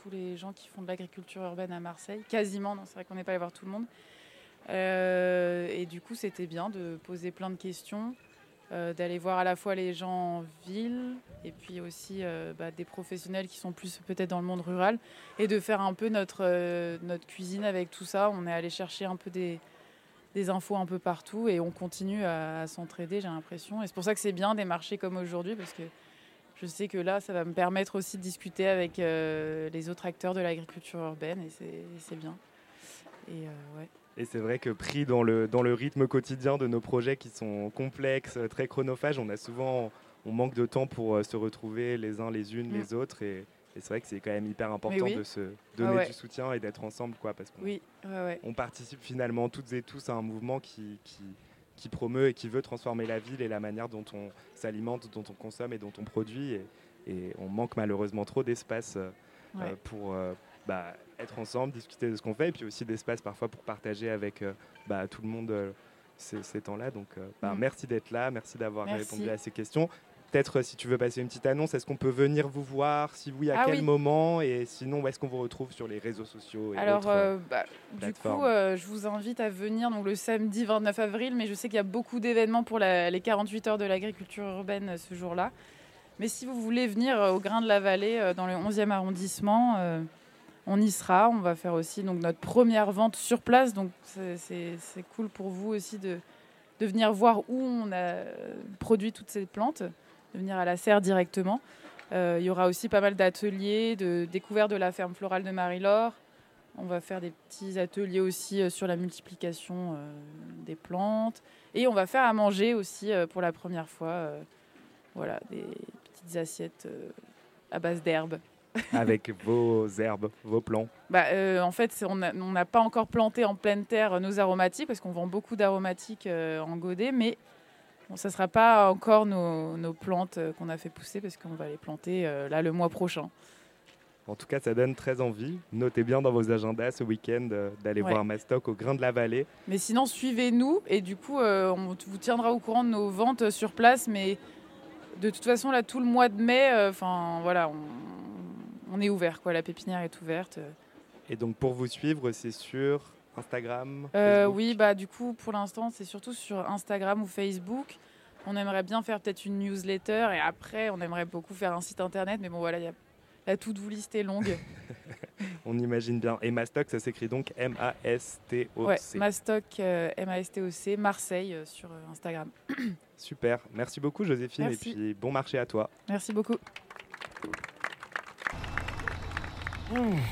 tous les gens qui font de l'agriculture urbaine à Marseille, quasiment. C'est vrai qu'on n'est pas allé voir tout le monde. Euh, et du coup, c'était bien de poser plein de questions, euh, d'aller voir à la fois les gens en ville et puis aussi euh, bah, des professionnels qui sont plus peut-être dans le monde rural et de faire un peu notre, notre cuisine avec tout ça. On est allé chercher un peu des, des infos un peu partout et on continue à, s'entraider, j'ai l'impression. Et c'est pour ça que c'est bien des marchés comme aujourd'hui parce que je sais que là, ça va me permettre aussi de discuter avec les autres acteurs de l'agriculture urbaine et c'est bien. Et ouais. Et c'est vrai que pris dans le, dans le rythme quotidien de nos projets qui sont complexes, très chronophages, on a souvent on manque de temps pour euh, se retrouver les uns les unes, les mm. autres. Et, c'est vrai que c'est quand même hyper important de se donner du soutien et d'être ensemble. Quoi, parce qu'on oui. on participe finalement toutes et tous à un mouvement qui, qui, qui, promeut et qui veut transformer la ville et la manière dont on s'alimente, dont on consomme et dont on produit. Et, et on manque malheureusement trop d'espace euh, pour, euh, bah, être ensemble, discuter de ce qu'on fait, et puis aussi d'espace parfois pour partager avec euh, bah, tout le monde euh, ces, temps-là. Donc euh, bah, mm. merci d'être là, merci d'avoir répondu à ces questions. Peut-être si tu veux passer une petite annonce, est-ce qu'on peut venir vous voir? Si oui, à ah quel moment? Et sinon, où est-ce qu'on vous retrouve sur les réseaux sociaux Alors, bah, du coup, je vous invite à venir donc, le samedi 29 avril, mais je sais qu'il y a beaucoup d'événements pour les 48 heures de l'agriculture urbaine ce jour-là. Mais si vous voulez venir au Grain de la Vallée, dans le 11e arrondissement, on y sera. On va faire aussi donc, notre première vente sur place. Donc c'est cool pour vous aussi de, venir voir où on a produit toutes ces plantes, de venir à la serre directement. Euh, il y aura aussi pas mal d'ateliers de découverte de la ferme florale de Marie-Laure. On va faire des petits ateliers aussi euh, sur la multiplication euh, des plantes. Et on va faire à manger aussi pour la première fois. Voilà, des petites assiettes à base d'herbes. Avec vos herbes, vos plants bah, euh, En fait, on n'a pas encore planté en pleine terre nos aromatiques, parce qu'on vend beaucoup d'aromatiques euh, en godet, mais bon, ça ne sera pas encore nos, nos plantes euh, qu'on a fait pousser, parce qu'on va les planter là le mois prochain. En tout cas, ça donne très envie. Notez bien dans vos agendas ce week-end d'aller voir Mastoc au Grain de la Vallée. Mais sinon, suivez-nous et du coup, on vous tiendra au courant de nos ventes sur place. Mais de toute façon, là, tout le mois de mai, enfin voilà, on, on est ouvert, quoi. La pépinière est ouverte. Et donc pour vous suivre, c'est sur Instagram euh, Oui, bah du coup pour l'instant c'est surtout sur Instagram ou Facebook. On aimerait bien faire peut-être une newsletter et après on aimerait beaucoup faire un site internet, mais bon voilà, y a, la toute vous liste est longue. on imagine bien. Et Mastoc, ça s'écrit donc M-A-S-T-O-C. Ouais, Mastoc, euh, M-A-S-T-O-C, Marseille euh, sur Instagram. Super, merci beaucoup Joséphine et puis bon marché à toi. Merci beaucoup. Mm.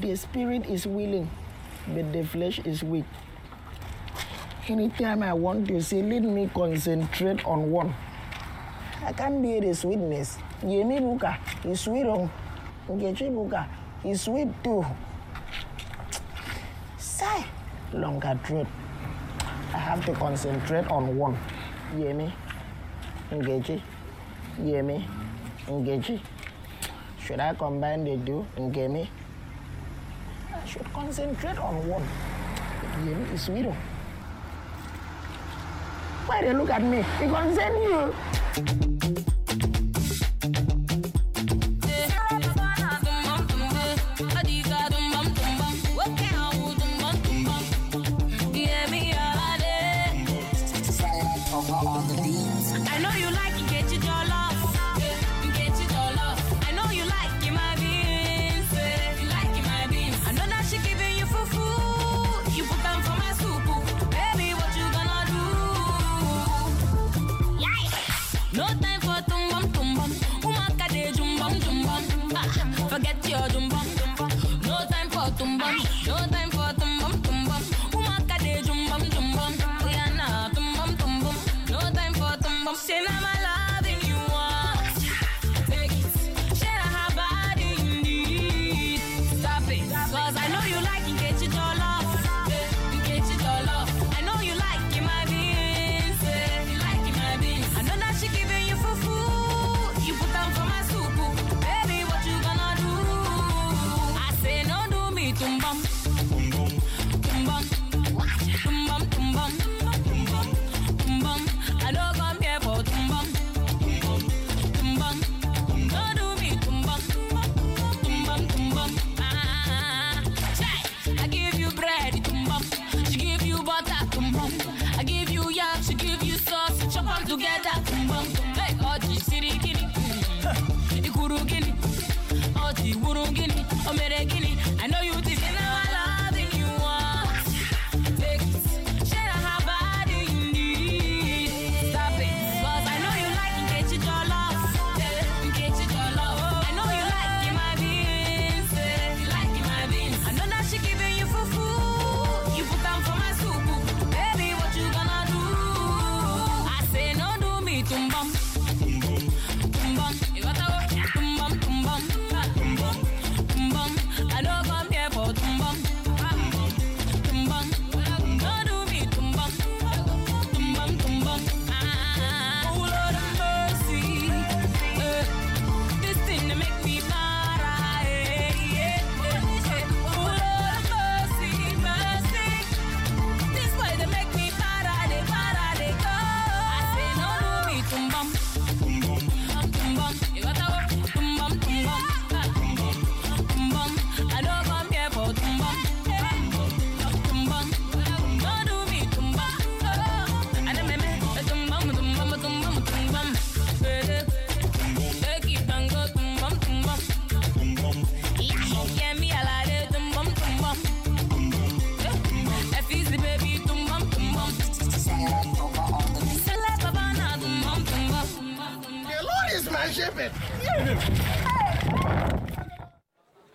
The spirit is willing, but the flesh is weak. Anytime I want to say, let me concentrate on one. I can't bear the sweetness. Yemi Buka is sweet. Ng'echi Buka is sweet too. Sigh, longer throat. I have to concentrate on one. Yemi, Nkechi, Yemi, ng'echi. Should I combine the two? Engage me? I should concentrate on one. You hear me? It's widow. Why they look at me? They concern you.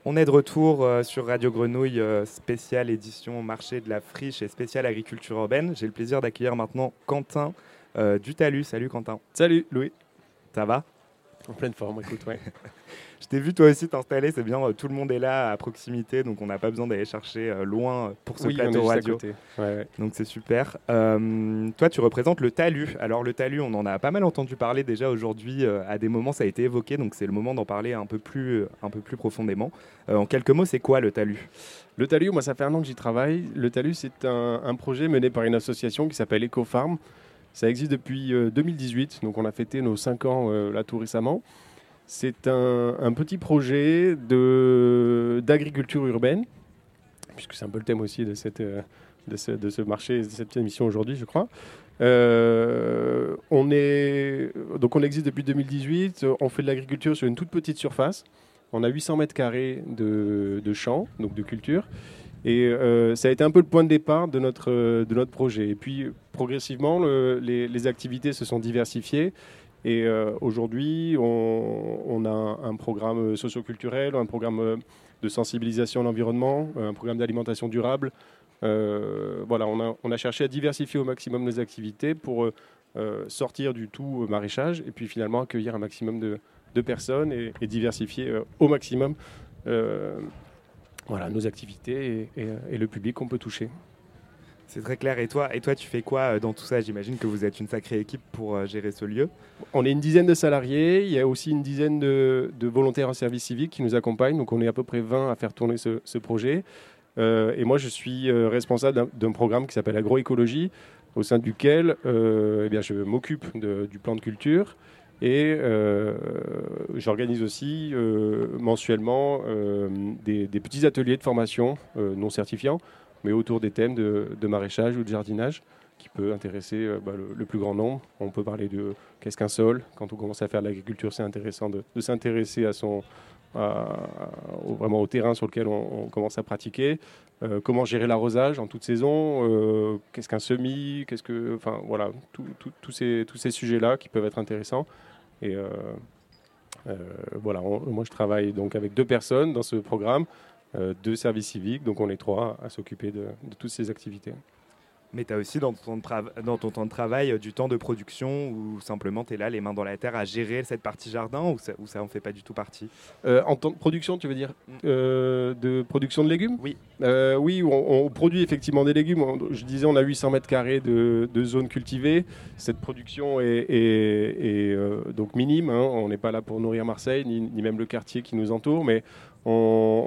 On est de retour euh, sur Radio Grenouille, euh, spéciale édition marché de la friche et spéciale agriculture urbaine. J'ai le plaisir d'accueillir maintenant Quentin euh, du Talus. Salut Quentin. Salut Louis. Ça va? En pleine forme, écoute, ouais. Je t'ai vu toi aussi t'installer, c'est bien, euh, tout le monde est là à proximité, donc on n'a pas besoin d'aller chercher euh, loin pour ce Oui, on est plateau juste à radio. côté. Ouais, ouais. Donc c'est super. Euh, toi tu représentes le talus. Alors le talus, on en a pas mal entendu parler déjà aujourd'hui, euh, à des moments ça a été évoqué, donc c'est le moment d'en parler un peu plus, un peu plus profondément. Euh, en quelques mots, c'est quoi le talus Le talus, moi, ça fait un an que j'y travaille. Le talus, c'est un, un projet mené par une association qui s'appelle EcoFarm. Ça existe depuis euh, 2018, donc on a fêté nos 5 ans euh, là tout récemment. C'est un, petit projet d'agriculture urbaine, puisque c'est un peu le thème aussi de, cette, euh, de, ce, marché, de cette émission aujourd'hui, je crois. Euh, on, donc on existe depuis 2018, on fait de l'agriculture sur une toute petite surface. On a 800 mètres carrés de, de champs, donc de culture. Et euh, ça a été un peu le point de départ de notre, euh, de notre projet. Et puis, progressivement, le- les, activités se sont diversifiées. Et euh, aujourd'hui, on, a un, un programme socioculturel, un programme de sensibilisation à l'environnement, un programme d'alimentation durable. Voilà, on a, on a cherché à diversifier au maximum nos activités pour sortir du tout maraîchage et puis finalement accueillir un maximum de, de personnes et, diversifier au maximum voilà, nos activités et, et, et le public qu'on peut toucher. C'est très clair. Et toi, et toi, tu fais quoi euh, dans tout ça? J'imagine que vous êtes une sacrée équipe pour euh, gérer ce lieu. On est une dizaine de salariés. Il y a aussi une dizaine de, de volontaires en service civique qui nous accompagnent. Donc on est à peu près 20 à faire tourner ce, ce projet. Euh, et moi, je suis responsable d'un- programme qui s'appelle agroécologie, au sein duquel euh, eh bien, je m'occupe du plan de culture. Et euh, j'organise aussi euh, mensuellement euh, des, petits ateliers de formation non certifiants, mais autour des thèmes de, maraîchage ou de jardinage, qui peut intéresser bah, le, plus grand nombre. On peut parler de qu'est-ce qu'un sol. Quand on commence à faire de l'agriculture, c'est intéressant de, s'intéresser à son, au- vraiment au terrain sur lequel on commence à pratiquer. Euh, comment gérer l'arrosage en toute saison euh, Qu'est-ce qu'un semis Qu'est-ce que, enfin voilà, tous ces, tous ces sujets-là qui peuvent être intéressants. Et euh, voilà, moi je travaille donc avec deux personnes dans ce programme, deux services civiques, donc on est trois à s'occuper de, de toutes ces activités. Mais tu as aussi dans ton, dans ton temps de travail euh, du temps de production ou simplement tu es là les mains dans la terre à gérer cette partie jardin ou ça, ou ça en fait pas du tout partie? Euh, en temps de production, tu veux dire euh, De production de légumes? Oui. oui, on, on produit effectivement des légumes. Je disais, on a 800 mètres carrés de, de zones cultivées. Cette production est, est- est, donc minime. hein. On n'est pas là pour nourrir Marseille, ni, ni même le quartier qui nous entoure, mais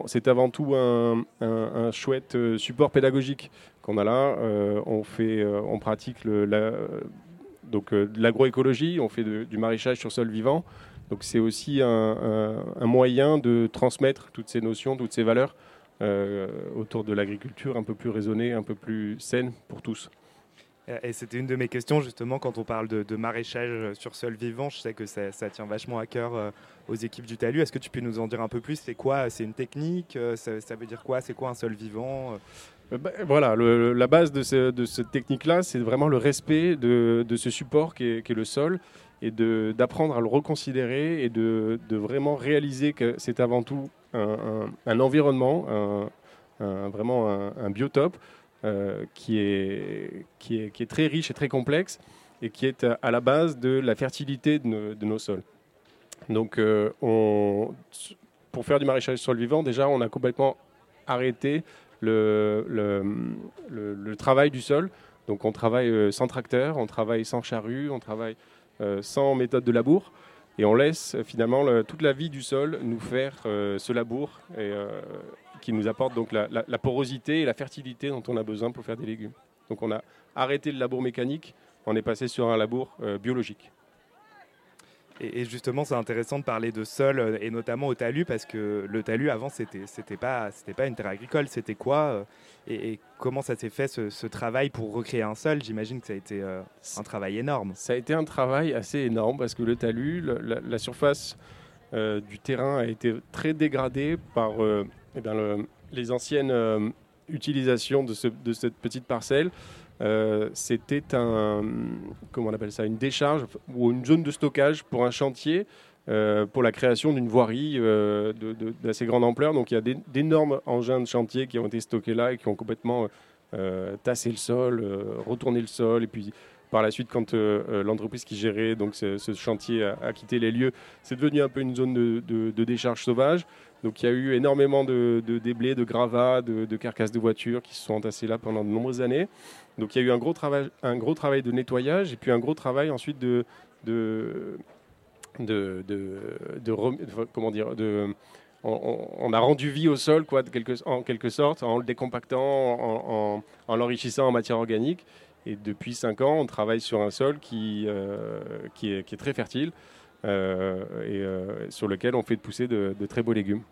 c'est avant tout un, un- un chouette support pédagogique qu'on a là. Euh, on, fait, euh, on pratique donc, euh, l'agroécologie, on fait du maraîchage sur sol vivant. Donc c'est aussi un, moyen de transmettre toutes ces notions, toutes ces valeurs euh, autour de l'agriculture un peu plus raisonnée, un peu plus saine pour tous. Et c'était une de mes questions justement quand on parle de, maraîchage sur sol vivant. Je sais que ça, tient vachement à cœur aux équipes du Talus. Est-ce que tu peux nous en dire un peu plus? C'est quoi? C'est une technique? Ça, veut dire quoi? C'est quoi un sol vivant? Bah, voilà, la base de, ce- de cette technique-là, c'est vraiment le respect de, ce support qui est, le sol et d'apprendre à le reconsidérer et de, vraiment réaliser que c'est avant tout un, environnement, vraiment un, biotope euh, qui, est, très riche et très complexe et qui est à, à la base de la fertilité de nos, sols. Donc, euh, on, pour faire du maraîchage le vivant, déjà, on a complètement arrêté le, travail du sol. Donc, on travaille euh, sans tracteur, on travaille sans charrue, on travaille euh, sans méthode de labour. Et on laisse euh, finalement le- toute la vie du sol nous faire ce labour et, qui nous apporte donc la, porosité et la fertilité dont on a besoin pour faire des légumes. Donc on a arrêté le labour mécanique, on est passé sur un labour biologique. Et, justement, c'est intéressant de parler de sol euh, et notamment au talus parce que le talus avant, c'était c'était pas c'était pas une terre agricole, c'était quoi euh, et, comment ça s'est fait ce, travail pour recréer un sol? J'imagine que ça a été euh, un travail énorme. Ça a été un travail assez énorme parce que le talus, la, surface du terrain a été très dégradée par eh les anciennes utilisations de cette petite parcelle. Euh, C'était un, comment on appelle ça, une décharge ou une zone de stockage pour un chantier. euh, pour la création d'une voirie euh, d'assez grande ampleur. Donc il y a d'é- d'énormes engins de chantier qui ont été stockés là et qui ont complètement euh, tassé le sol, retourné le sol. Et puis par la suite, quand euh, euh, l'entreprise qui gérait donc, ce, chantier a, quitté les lieux, c'est devenu un peu une zone de, décharge sauvage. Donc il y a eu énormément de, de déblais, de gravats, de, carcasses de voitures qui se sont entassées là pendant de nombreuses années. Donc il y a eu un gros travail, un gros travail de nettoyage et puis un gros travail ensuite de, de, de, comment dire, de, on, a rendu vie au sol quoi, en quelque sorte, en le décompactant, en l'enrichissant en matière organique. Et depuis 5 ans, on travaille sur un sol qui, euh, qui, est, très fertile euh, et euh, sur lequel on fait pousser de, très beaux légumes.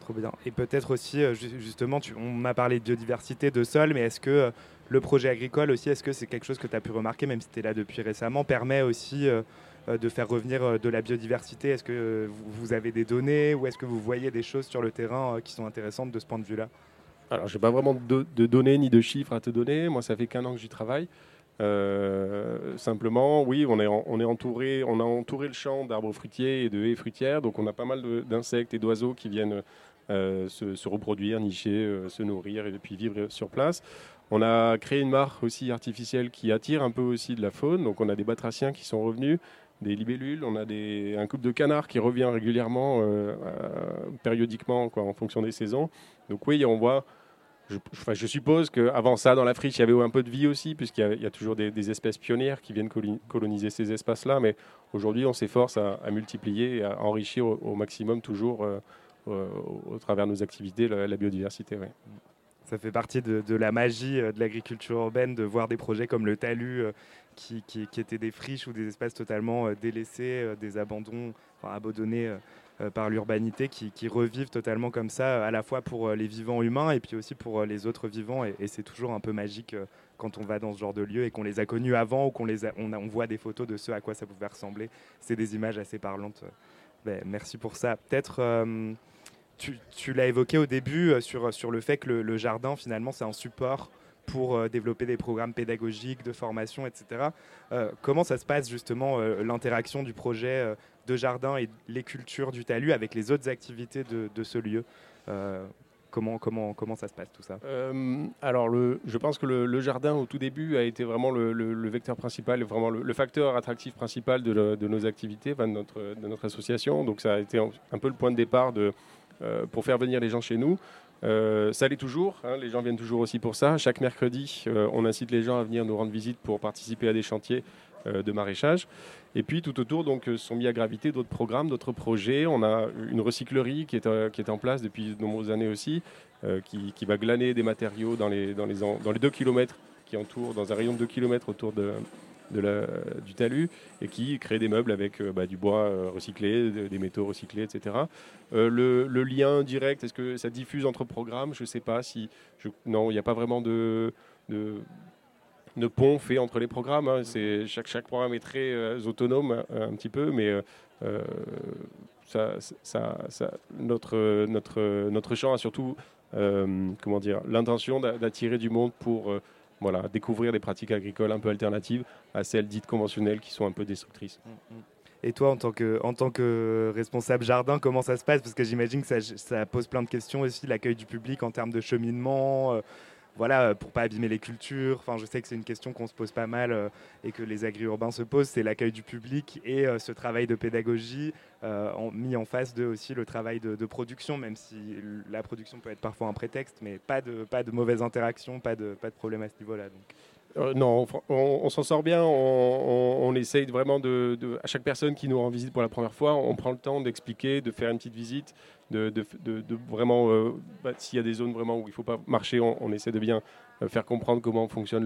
Trop bien. Et peut-être aussi, ju- justement, on m'a parlé de biodiversité, de sol, mais est-ce que le projet agricole aussi, est-ce que c'est quelque chose que tu as pu remarquer, même si tu es là depuis récemment, permet aussi de faire revenir de la biodiversité? Est-ce que vous, avez des données ou est-ce que vous voyez des choses sur le terrain qui sont intéressantes de ce point de vue-là? Alors, je n'ai pas vraiment de, données ni de chiffres à te donner. Moi, ça fait qu'un an que j'y travaille. Euh, simplement, oui, on est, on est entouré, on a entouré le champ d'arbres fruitiers et de haies fruitières, donc on a pas mal d'insectes et d'oiseaux qui viennent euh, se, reproduire, nicher, euh, se nourrir et puis vivre sur place. On a créé une mare aussi artificielle qui attire un peu aussi de la faune, donc on a des batraciens qui sont revenus, des libellules, on a un couple de canards qui revient régulièrement, périodiquement, en fonction des saisons. Donc oui, on voit je, je suppose qu'avant ça, dans la friche, il y avait un peu de vie aussi, puisqu'il y, a- toujours des, espèces pionnières qui viennent coloniser ces espaces-là. Mais aujourd'hui, on s'efforce à, multiplier et à enrichir au, maximum toujours euh, au, travers de nos activités la, biodiversité. Ça fait partie de, la magie euh, de l'agriculture urbaine de voir des projets comme le talus euh, qui, étaient des friches ou des espaces totalement euh, délaissés, des abandons, abandonnés par l'urbanité qui, revivent totalement comme ça, euh, à la fois pour euh, les vivants humains et puis aussi pour euh, les autres vivants. Et, c'est toujours un peu magique euh, quand on va dans ce genre de lieu et qu'on les a connus avant ou qu'on les a- on, voit des photos de ce à quoi ça pouvait ressembler. C'est des images assez parlantes. Ben, merci pour ça. Peut-être. euh, tu, l'as évoqué au début euh, sur, sur le fait que le jardin, finalement, c'est un support pour euh, développer des programmes pédagogiques, de formation, etc. Euh, comment ça se passe justement euh, l'interaction du projet de jardin et les cultures du talus avec les autres activités de, ce lieu? Comment, comment, comment ça se passe tout ça? Alors, je pense que le, jardin, au tout début, a été vraiment le, vecteur principal, vraiment le, facteur attractif principal de, nos activités, de, notre, association. Donc, ça a été un, peu le point de départ de, pour faire venir les gens chez nous. Euh, ça l'est toujours, hein, les gens viennent toujours aussi pour ça. Chaque mercredi, euh, on incite les gens à venir nous rendre visite pour participer à des chantiers euh, de maraîchage. Et puis tout autour, donc, sont mis à graviter d'autres programmes, d'autres projets. On a une recyclerie qui est, en place depuis de nombreuses années aussi, qui, va glaner des matériaux dans les, dans les, dans les 2 km qui entourent, dans un rayon de 2 km autour de, de la- du talus, et qui crée des meubles avec euh, bah, du bois euh, recyclé, de- des métaux recyclés, etc. Euh, le, lien direct, est-ce que ça diffuse entre programmes? Je ne sais pas si... non, il n'y a pas vraiment de... de pont fait entre les programmes. hein. C'est chaque, chaque programme est très autonome un petit peu, mais ça, ça- ça- notre, notre, notre champ a surtout comment dire l'intention d'a- d'attirer du monde pour voilà, découvrir des pratiques agricoles un peu alternatives à celles dites conventionnelles qui sont un peu destructrices. Et toi, en tant, que, responsable jardin, comment ça se passe? Parce que j'imagine que ça, ça pose plein de questions aussi, l'accueil du public en termes de cheminement, euh, voilà, euh, pour pas abîmer les cultures. Enfin, je sais que c'est une question qu'on se pose pas mal euh, et que les agri-urbains se posent, c'est l'accueil du public et euh, ce travail de pédagogie mis en face de aussi le travail de, production, même si la production peut être parfois un prétexte, mais pas de, pas de mauvaise interaction, pas de, pas de problème à ce niveau-là. Euh, non, on, s'en sort bien. On, essaye vraiment de, À chaque personne qui nous rend visite pour la première fois, on prend le temps d'expliquer, de faire une petite visite, de, vraiment. euh, bah, S'il y a des zones vraiment où il ne faut pas marcher, on, essaie de bien euh, faire comprendre comment fonctionne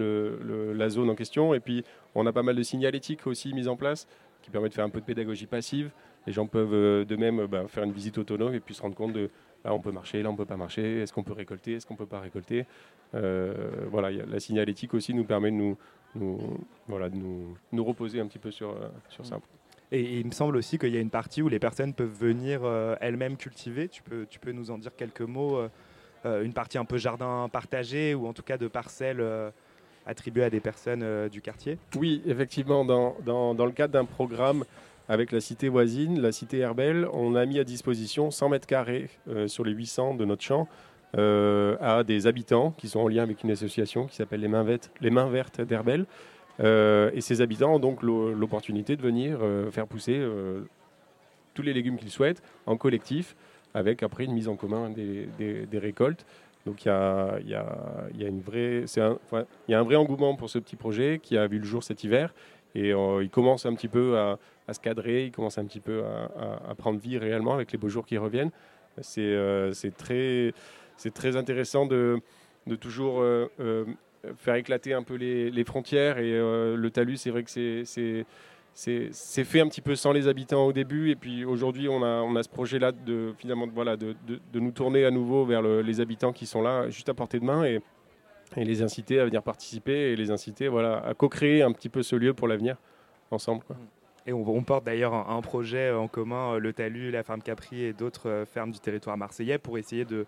la zone en question. Et puis, on a pas mal de signalétiques aussi mis en place qui permettent de faire un peu de pédagogie passive. Les gens peuvent de même bah, faire une visite autonome et puis se rendre compte de là on peut marcher, là on peut pas marcher, est-ce qu'on peut récolter, est-ce qu'on peut pas récolter? Euh, voilà, a- la signalétique aussi nous permet de nous, nous, voilà, de nous, nous reposer un petit peu sur, euh, sur ça. Et, et il me semble aussi qu'il y a une partie où les personnes peuvent venir euh, elles-mêmes cultiver. Tu peux, tu peux nous en dire quelques mots euh, Une partie un peu jardin partagé ou en tout cas de parcelles attribuées à des personnes du quartier? Oui, effectivement, dans, dans, dans le cadre d'un programme avec la cité voisine, la cité Herbel, on a mis à disposition 100 mètres carrés euh, sur les 800 de notre champ euh, à des habitants qui sont en lien avec une association qui s'appelle les Mains Vertes, les d'Herbel. Euh, et ces habitants ont donc l'o- l'opportunité de venir faire pousser tous les légumes qu'ils souhaitent en collectif, avec après une mise en commun des, récoltes. Donc il y a, un, vrai engouement pour ce petit projet qui a vu le jour cet hiver. Et il commence un petit peu à, à se cadrer, il commence un petit peu à, prendre vie réellement avec les beaux jours qui reviennent. C'est euh, très, intéressant de, toujours euh, euh, faire éclater un peu les, frontières. Et le talus, c'est vrai que c'est- fait un petit peu sans les habitants au début. Et puis aujourd'hui, on a, ce projet-là de, finalement, de, voilà, de, nous tourner à nouveau vers le- les habitants qui sont là, juste à portée de main. Et, les inciter à venir participer et les inciter voilà, à co-créer un petit peu ce lieu pour l'avenir ensemble. quoi. Et on, porte d'ailleurs un, projet en commun, euh, le Talus, la ferme Capri et d'autres euh, fermes du territoire marseillais pour essayer de...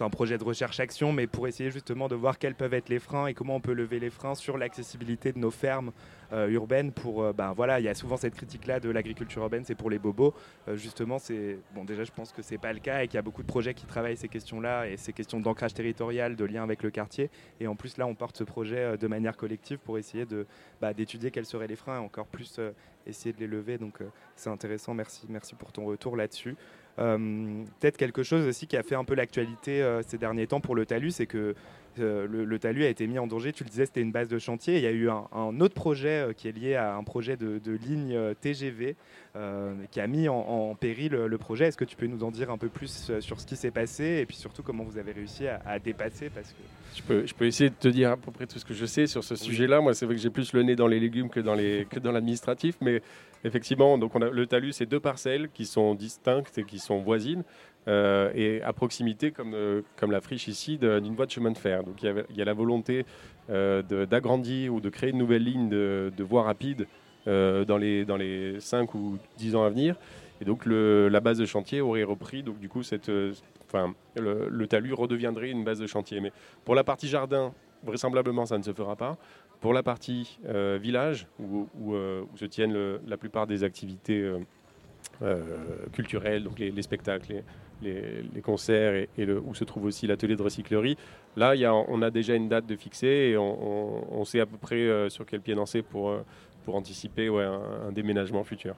C'est un projet de recherche-action, mais pour essayer justement de voir quels peuvent être les freins et comment on peut lever les freins sur l'accessibilité de nos fermes euh, urbaines. Pour, euh, ben voilà, il y a souvent cette critique-là de l'agriculture urbaine, c'est pour les bobos. Euh, justement, c'est bon. Déjà, je pense que c'est pas le cas et qu'il y a beaucoup de projets qui travaillent ces questions-là et ces questions d'ancrage territorial, de lien avec le quartier. Et en plus, là, on porte ce projet de manière collective pour essayer de bah, d'étudier quels seraient les freins et encore plus essayer de les lever. Donc, c'est intéressant. Merci, merci pour ton retour là-dessus. Euh, Peut-être quelque chose aussi qui a fait un peu l'actualité euh, ces derniers temps pour le talus, c'est que le, le talus a été mis en danger. Tu le disais, c'était une base de chantier. Il y a eu un, un autre projet euh, qui est lié à un projet de, de ligne euh, TGV euh, qui a mis en, en péril le projet. Est-ce que tu peux nous en dire un peu plus sur ce qui s'est passé et puis surtout comment vous avez réussi à, à dépasser parce que Je peux, je peux essayer de te dire à peu près tout ce que je sais sur ce sujet-là. Moi, c'est vrai que j'ai plus le nez dans les légumes que dans les que dans l'administratif, mais effectivement, donc on a le talus, c'est deux parcelles qui sont distinctes et qui sont voisines euh, et à proximité, comme euh, comme la friche ici, d'une voie de chemin de fer. Donc il y, a la volonté euh, d'agrandir ou de créer une nouvelle ligne de, de voie rapide dans les dans les 5 ou 10 ans à venir. Et donc la base de chantier aurait repris donc du coup cette enfin le, talus redeviendrait une base de chantier. Mais pour la partie jardin, vraisemblablement ça ne se fera pas. Pour la partie village où, se tiennent la plupart des activités culturelles, donc les, les spectacles, les, les- concerts et, où se trouve aussi l'atelier de recyclerie. Là, on a déjà une date de fixée et on, sait à peu près euh, sur quel pied danser pour, euh, pour anticiper un, déménagement futur.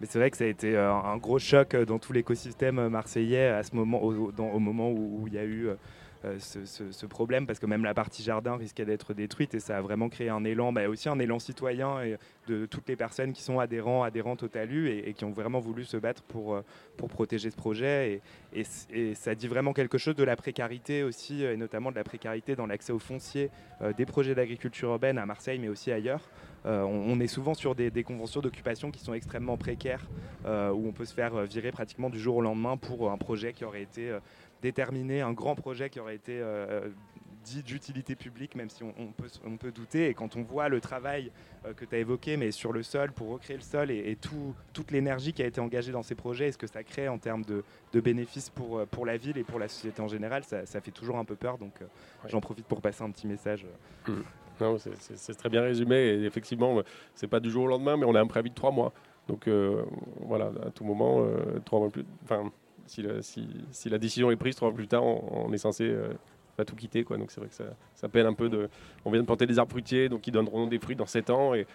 Mais c'est vrai que ça a été euh, un gros choc dans tout l'écosystème marseillais à ce moment, au, moment où, il y a eu ce, ce- problème, parce que même la partie jardin risquait d'être détruite et ça a vraiment créé un élan, bah, aussi un élan citoyen de toutes les personnes qui sont adhérents, adhérentes au talus et, qui ont vraiment voulu se battre pour, euh, pour protéger ce projet. Et, ça dit vraiment quelque chose de la précarité aussi, euh, et notamment de la précarité dans l'accès au foncier euh, des projets d'agriculture urbaine à Marseille, mais aussi ailleurs. Euh, on, est souvent sur des, conventions d'occupation qui sont extrêmement précaires, euh, où on peut se faire euh, virer pratiquement du jour au lendemain pour un projet qui aurait été déterminé, un grand projet qui aurait été euh, dit d'utilité publique, même si on, on peut, on peut douter. Et quand on voit le travail euh, que tu as évoqué, mais sur le sol, pour recréer le sol, et, et tout- toute l'énergie qui a été engagée dans ces projets, et ce que ça crée en termes de, de bénéfices pour, euh, pour la ville et pour la société en général, ça, ça fait toujours un peu peur. Donc euh, j'en profite pour passer un petit message. euh. Non, c'est- très bien résumé. Et effectivement, c'est pas du jour au lendemain, mais on a un préavis de trois mois. Donc voilà, à tout moment, trois mois plus. Enfin, si, la- si, si la décision est prise trois mois plus tard, on, on est censé euh, pas tout quitter. Quoi. Donc c'est vrai que ça, ça peine un peu de. On vient de planter des arbres fruitiers, donc ils donneront des fruits dans sept ans. Et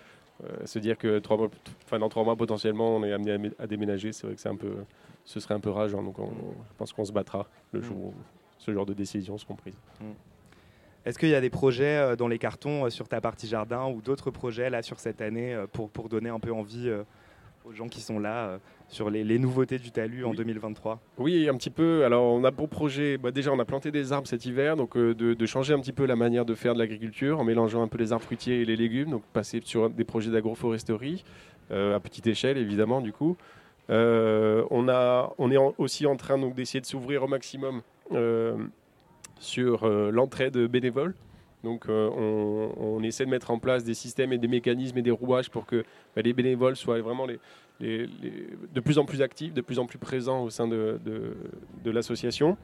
euh, se dire que trois mois, enfin, dans trois mois potentiellement, on est amené à, mé- à déménager, c'est vrai que c'est un peu, ce serait un peu rageant. Donc on- je pense qu'on se battra le jour où ce genre de décisions seront prises. Est-ce qu'il y a des projets euh, dans les cartons sur ta partie jardin ou d'autres projets là sur cette année pour, pour donner un peu envie aux gens qui sont là euh, sur les, les nouveautés du talus en 2023 Oui, un petit peu. Alors, on a pour projet, bah, déjà, on a planté des arbres cet hiver, donc euh, de, de changer un petit peu la manière de faire de l'agriculture en mélangeant un peu les arbres fruitiers et les légumes, donc passer sur des projets d'agroforesterie euh, à petite échelle, évidemment, du coup. On, a, on est en- aussi en train d'essayer de s'ouvrir au maximum sur l'entraide bénévole. Donc, euh, on, essaie de mettre en place des systèmes et des mécanismes et des rouages pour que bah, les bénévoles soient vraiment de plus en plus actifs, de plus en plus présents au sein de, l'association.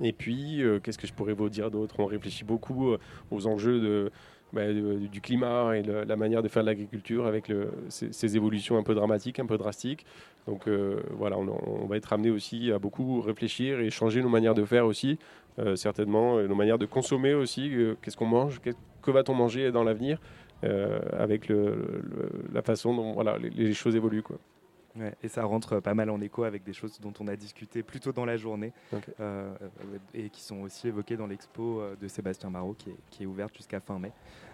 Et puis, euh, qu'est-ce que je pourrais vous dire d'autre? On réfléchit beaucoup euh, aux enjeux bah, du climat et le- la manière de faire de l'agriculture avec ces, évolutions un peu dramatiques, un peu drastiques. Donc voilà, on, va être amené aussi à beaucoup réfléchir et changer nos manières de faire aussi, certainement, et nos manières de consommer aussi. euh, qu'est-ce qu'on mange Que va-t-on manger dans l'avenir euh, avec le- le- la façon dont voilà, les, les choses évoluent. Quoi. Ouais, et ça rentre pas mal en écho avec des choses dont on a discuté plus tôt dans la journée euh, euh, et qui sont aussi évoquées dans l'expo euh, de Sébastien Marot qui est, qui est ouverte jusqu'à fin mai.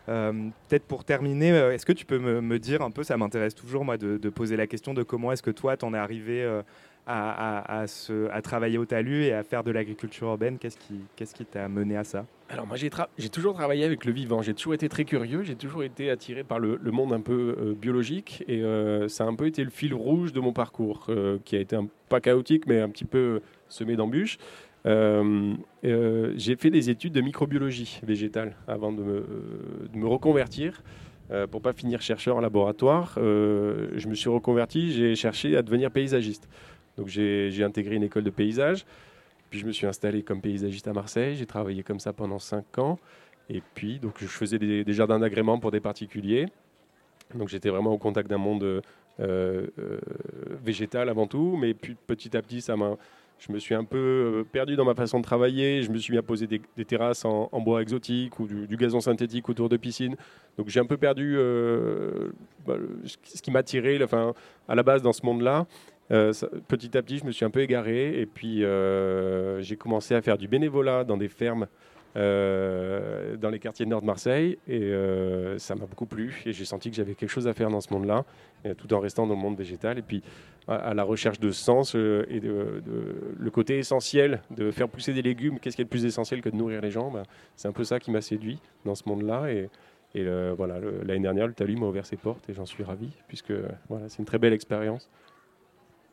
Euh, Peut-être pour terminer, euh, est-ce que tu peux me, me dire un peu, ça m'intéresse toujours moi de, de poser la question de comment est-ce que toi t'en es arrivé euh, à, travailler au talus et à faire de l'agriculture urbaine Qu'est-ce qui t'a mené à ça? Alors moi j'ai, toujours travaillé avec le vivant, j'ai toujours été très curieux, j'ai toujours été attiré par le, monde un peu euh, biologique et euh, ça a un peu été le fil rouge de mon parcours euh, qui a été un, pas chaotique mais un petit peu semé d'embûches. J'ai fait des études de microbiologie végétale avant de me, reconvertir. Euh, pour pas finir chercheur en laboratoire, je me suis reconverti, j'ai cherché à devenir paysagiste. Donc j'ai, intégré une école de paysage, puis je me suis installé comme paysagiste à Marseille. J'ai travaillé comme ça pendant 5 ans. Et puis, donc, je faisais des, jardins d'agrément pour des particuliers. Donc, j'étais vraiment au contact d'un monde euh, euh, végétal avant tout. Mais puis, petit à petit, ça m'a, je me suis un peu euh, perdu dans ma façon de travailler. Je me suis mis à poser des, terrasses en, bois exotique ou du, gazon synthétique autour de piscines. Donc, j'ai un peu perdu bah, ce qui m'attirait enfin, à la base dans ce monde-là. Euh, petit à petit, je me suis un peu égaré et puis euh, j'ai commencé à faire du bénévolat dans des fermes euh, dans les quartiers nord de Marseille et ça m'a beaucoup plu et j'ai senti que j'avais quelque chose à faire dans ce monde-là, tout en restant dans le monde végétal et puis à, la recherche de sens et de, de- le côté essentiel de faire pousser des légumes. Qu'est-ce qui est le plus essentiel que de nourrir les gens Ben, C'est un peu ça qui m'a séduit dans ce monde-là et et voilà, l'année dernière, le talus m'a ouvert ses portes et j'en suis ravi, puisque voilà, c'est une très belle expérience.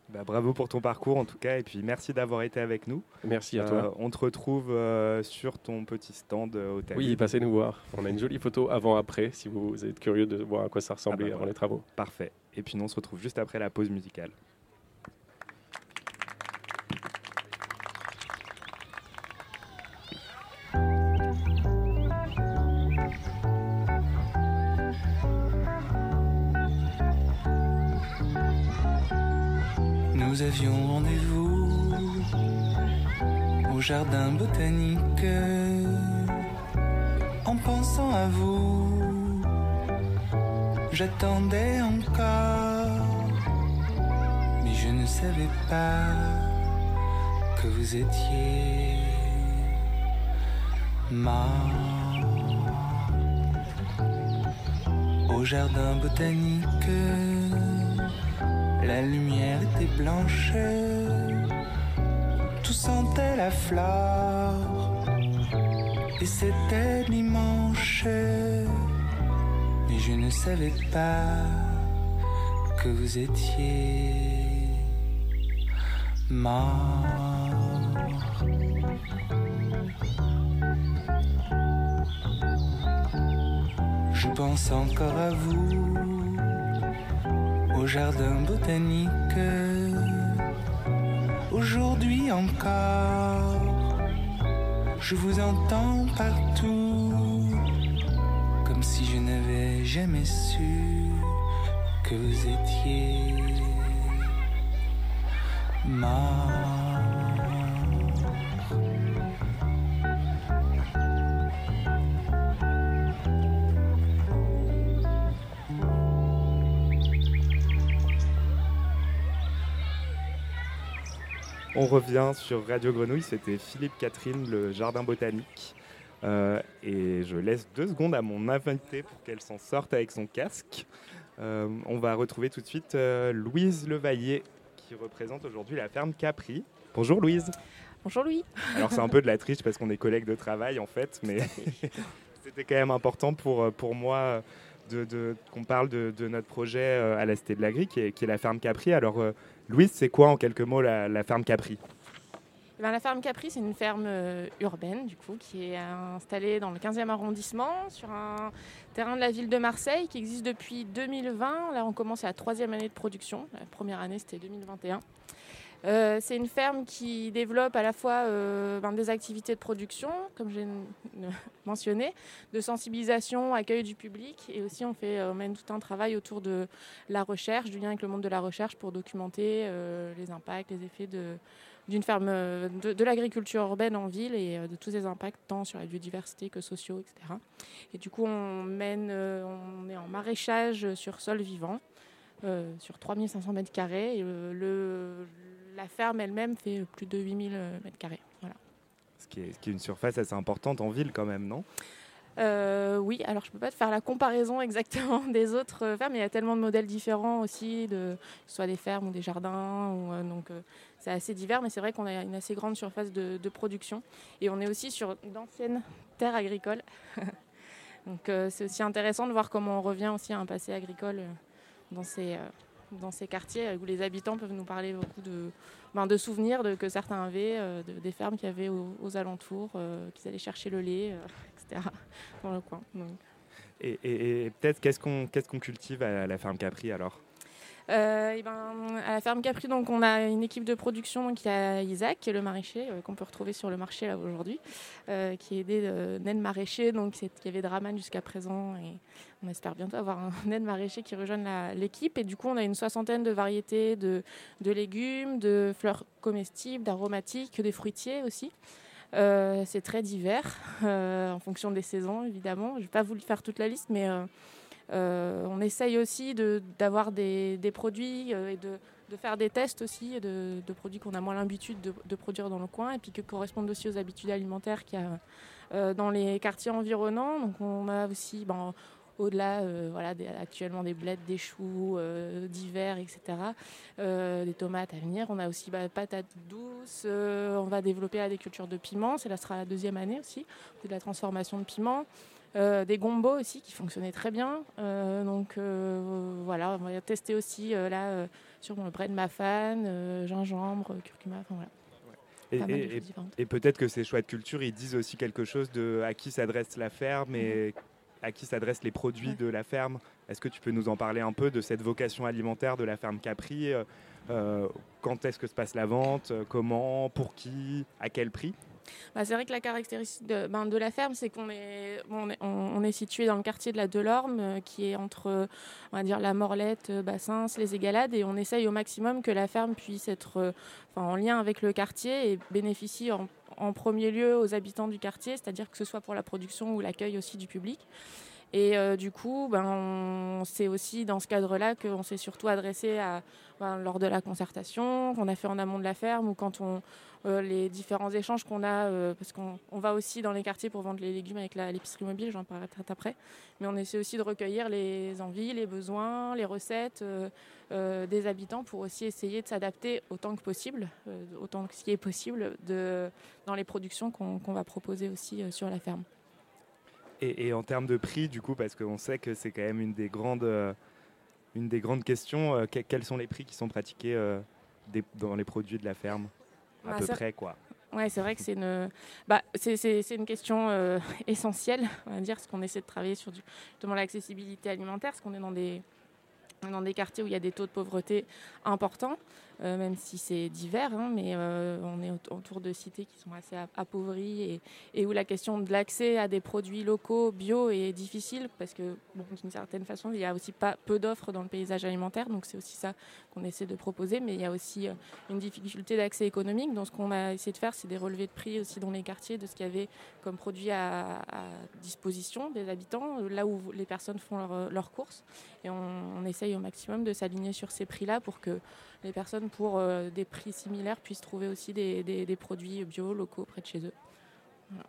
Bah, bravo pour ton parcours en tout cas, et puis merci d'avoir été avec nous. Merci à Euh, toi. On te retrouve euh, sur ton petit stand euh, au Talus. Oui, passez nous voir. On a une jolie photo avant-après, si vous êtes curieux de voir à quoi ça ressemblait Ah bah avant voilà. les travaux. Parfait. Et puis nous, on se retrouve juste après la pause musicale. Nous avions rendez-vous au jardin botanique en pensant à vous. J'attendais encore, mais je ne savais pas que vous étiez mort. Au jardin botanique, la lumière était blanche, tout sentait la flore, et c'était dimanche. Mais je ne savais pas que vous étiez mort. Je pense encore à vous jardin botanique. Aujourd'hui encore, je vous entends partout, comme si je n'avais jamais su que vous étiez mort. On revient sur Radio Grenouille, c'était Philippe Catherine, le jardin botanique. Euh, et je laisse deux secondes à mon invité pour qu'elle s'en sorte avec son casque. Euh, on va retrouver tout de suite euh, Louise Levaillé, qui représente aujourd'hui la ferme Capri. Bonjour Louise. Bonjour Louis. Alors c'est un peu de la triche parce qu'on est collègues de travail en fait, mais c'était quand même important pour, pour moi de, de- qu'on parle de, de notre projet à la Cité de l'Agri, qui est, qui est la ferme Capri. Alors Louise, c'est quoi en quelques mots la, ferme Capri? Eh ben, la ferme Capri, c'est une ferme euh, urbaine, du coup, qui est installée dans le 15e arrondissement, sur un terrain de la ville de Marseille, qui existe depuis 2020. Là, on commence la troisième année de production. La première année, c'était 2021. Euh, c'est une ferme qui développe à la fois euh, ben, des activités de production, comme j'ai mentionné, de sensibilisation, accueil du public, et aussi on, fait, euh, mène tout un travail autour de la recherche, du lien avec le monde de la recherche pour documenter les impacts, les effets de, d'une ferme de, l'agriculture urbaine en ville et de tous ses impacts tant sur la biodiversité que sociaux, etc. Et du coup, on mène, on est en maraîchage sur sol vivant, sur 3500 mètres carrés. La ferme elle-même fait plus de 8000 mètres carrés. Voilà. ce qui, est, ce qui est une surface assez importante en ville quand même, non? Euh, oui, alors je peux pas te faire la comparaison exactement des autres euh, fermes, il y a tellement de modèles différents aussi, de, que ce soit des fermes ou des jardins, ou, euh, donc euh, c'est assez divers, mais c'est vrai qu'on a une assez grande surface de, de production et on est aussi sur d'anciennes terres agricoles. donc euh, c'est aussi intéressant de voir comment on revient aussi à un passé agricole euh, dans ces, euh, dans ces quartiers où les habitants peuvent nous parler beaucoup de, ben, de souvenirs de, que certains avaient, euh, de- des fermes qu'il y avait aux, alentours, euh, qu'ils allaient chercher le lait, euh, etc. dans le coin. Et, et- et peut-être qu'est-ce qu'on qu'est-ce qu'on cultive à la ferme Capri alors? Euh, et ben, à la ferme Capri, donc, on a une équipe de production. Donc, il y a Isaac, qui est le maraîcher, euh, qu'on peut retrouver sur le marché aujourd'hui, euh, qui est aidé naine maraîcher. Donc, il y avait Draman jusqu'à présent. Et on espère bientôt avoir un naine maraîcher qui rejoigne l'équipe. Et du coup, on a une soixantaine de variétés de, légumes, de fleurs comestibles, d'aromatiques, des fruitiers aussi. Euh, c'est très divers en fonction des saisons, évidemment. Je ne vais pas vous faire toute la liste, mais on essaye aussi d'avoir des, des produits euh, et de de faire des tests aussi de, de produits qu'on a moins l'habitude de, produire dans le coin et puis qui correspondent aussi aux habitudes alimentaires qu'il y a euh, dans les quartiers environnants. Donc on a aussi, ben, au-delà euh, voilà, actuellement des blettes, des choux euh, d'hiver, etc., euh, des tomates à venir. On a aussi bah, patates douces. euh, on va développer des cultures de piment. C'est là sera la deuxième année aussi, de la transformation de piment. Euh, des gombos aussi qui fonctionnaient très bien. Euh, donc euh, voilà, on va tester aussi là sur le bread mafan, euh, gingembre, curcuma, enfin voilà. Et, de et- peut-être que ces choix de culture, ils disent aussi quelque chose de à qui s'adresse la ferme et à qui s'adressent les produits de la ferme. Est-ce que tu peux nous en parler un peu de cette vocation alimentaire de la ferme Capri euh, Quand est-ce que se passe la vente Comment Pour qui À quel prix? Bah, c'est vrai que la caractéristique de, ben, la ferme, c'est qu'on est, situé dans le quartier de la Delorme, euh, qui est entre, euh, la Morlette, euh, Bassins, les Égalades, et on essaye au maximum que la ferme puisse être en lien avec le quartier et bénéficie en premier lieu aux habitants du quartier, c'est-à-dire que ce soit pour la production ou l'accueil aussi du public. Et euh, du coup, ben, c'est aussi dans ce cadre-là qu'on s'est surtout adressé à, ben, lors de la concertation qu'on a fait en amont de la ferme ou quand on euh, les différents échanges qu'on a, euh, parce qu'on on va aussi dans les quartiers pour vendre les légumes avec l'épicerie mobile, j'en parlerai peut-être après, mais on essaie aussi de recueillir les envies, les besoins, les recettes des habitants pour aussi essayer de s'adapter autant que possible, autant que ce qui est possible de, dans les productions qu'on va proposer aussi sur la ferme. Et, et en termes de prix, du coup, parce qu'on sait que c'est quand même une des grandes, euh, une des grandes questions, euh, que- quels sont les prix qui sont pratiqués euh, des- dans les produits de la ferme? À Bah, peu près, quoi. Ouais, c'est vrai que c'est une, bah, c'est une question euh, essentielle, on va dire, parce qu'on essaie de travailler sur du- justement l'accessibilité alimentaire, parce qu'on est dans des, dans des quartiers où il y a des taux de pauvreté importants, euh, même si c'est divers, hein, mais euh, on est au- autour de cités qui sont assez ap- appauvries et, où la question de l'accès à des produits locaux, bio, est difficile, parce que d'une certaine façon, il y a aussi pas peu d'offres dans le paysage alimentaire, donc c'est aussi ça qu'on essaie de proposer, mais il y a aussi euh, une difficulté d'accès économique. Donc ce qu'on a essayé de faire, c'est des relevés de prix aussi dans les quartiers de ce qu'il y avait comme produit à, disposition des habitants, là où les personnes font leur- leurs courses. Et on essaye au maximum de s'aligner sur ces prix-là pour que les personnes, pour euh, des prix similaires, puissent trouver aussi des, des- des produits bio, locaux près de chez eux. Voilà.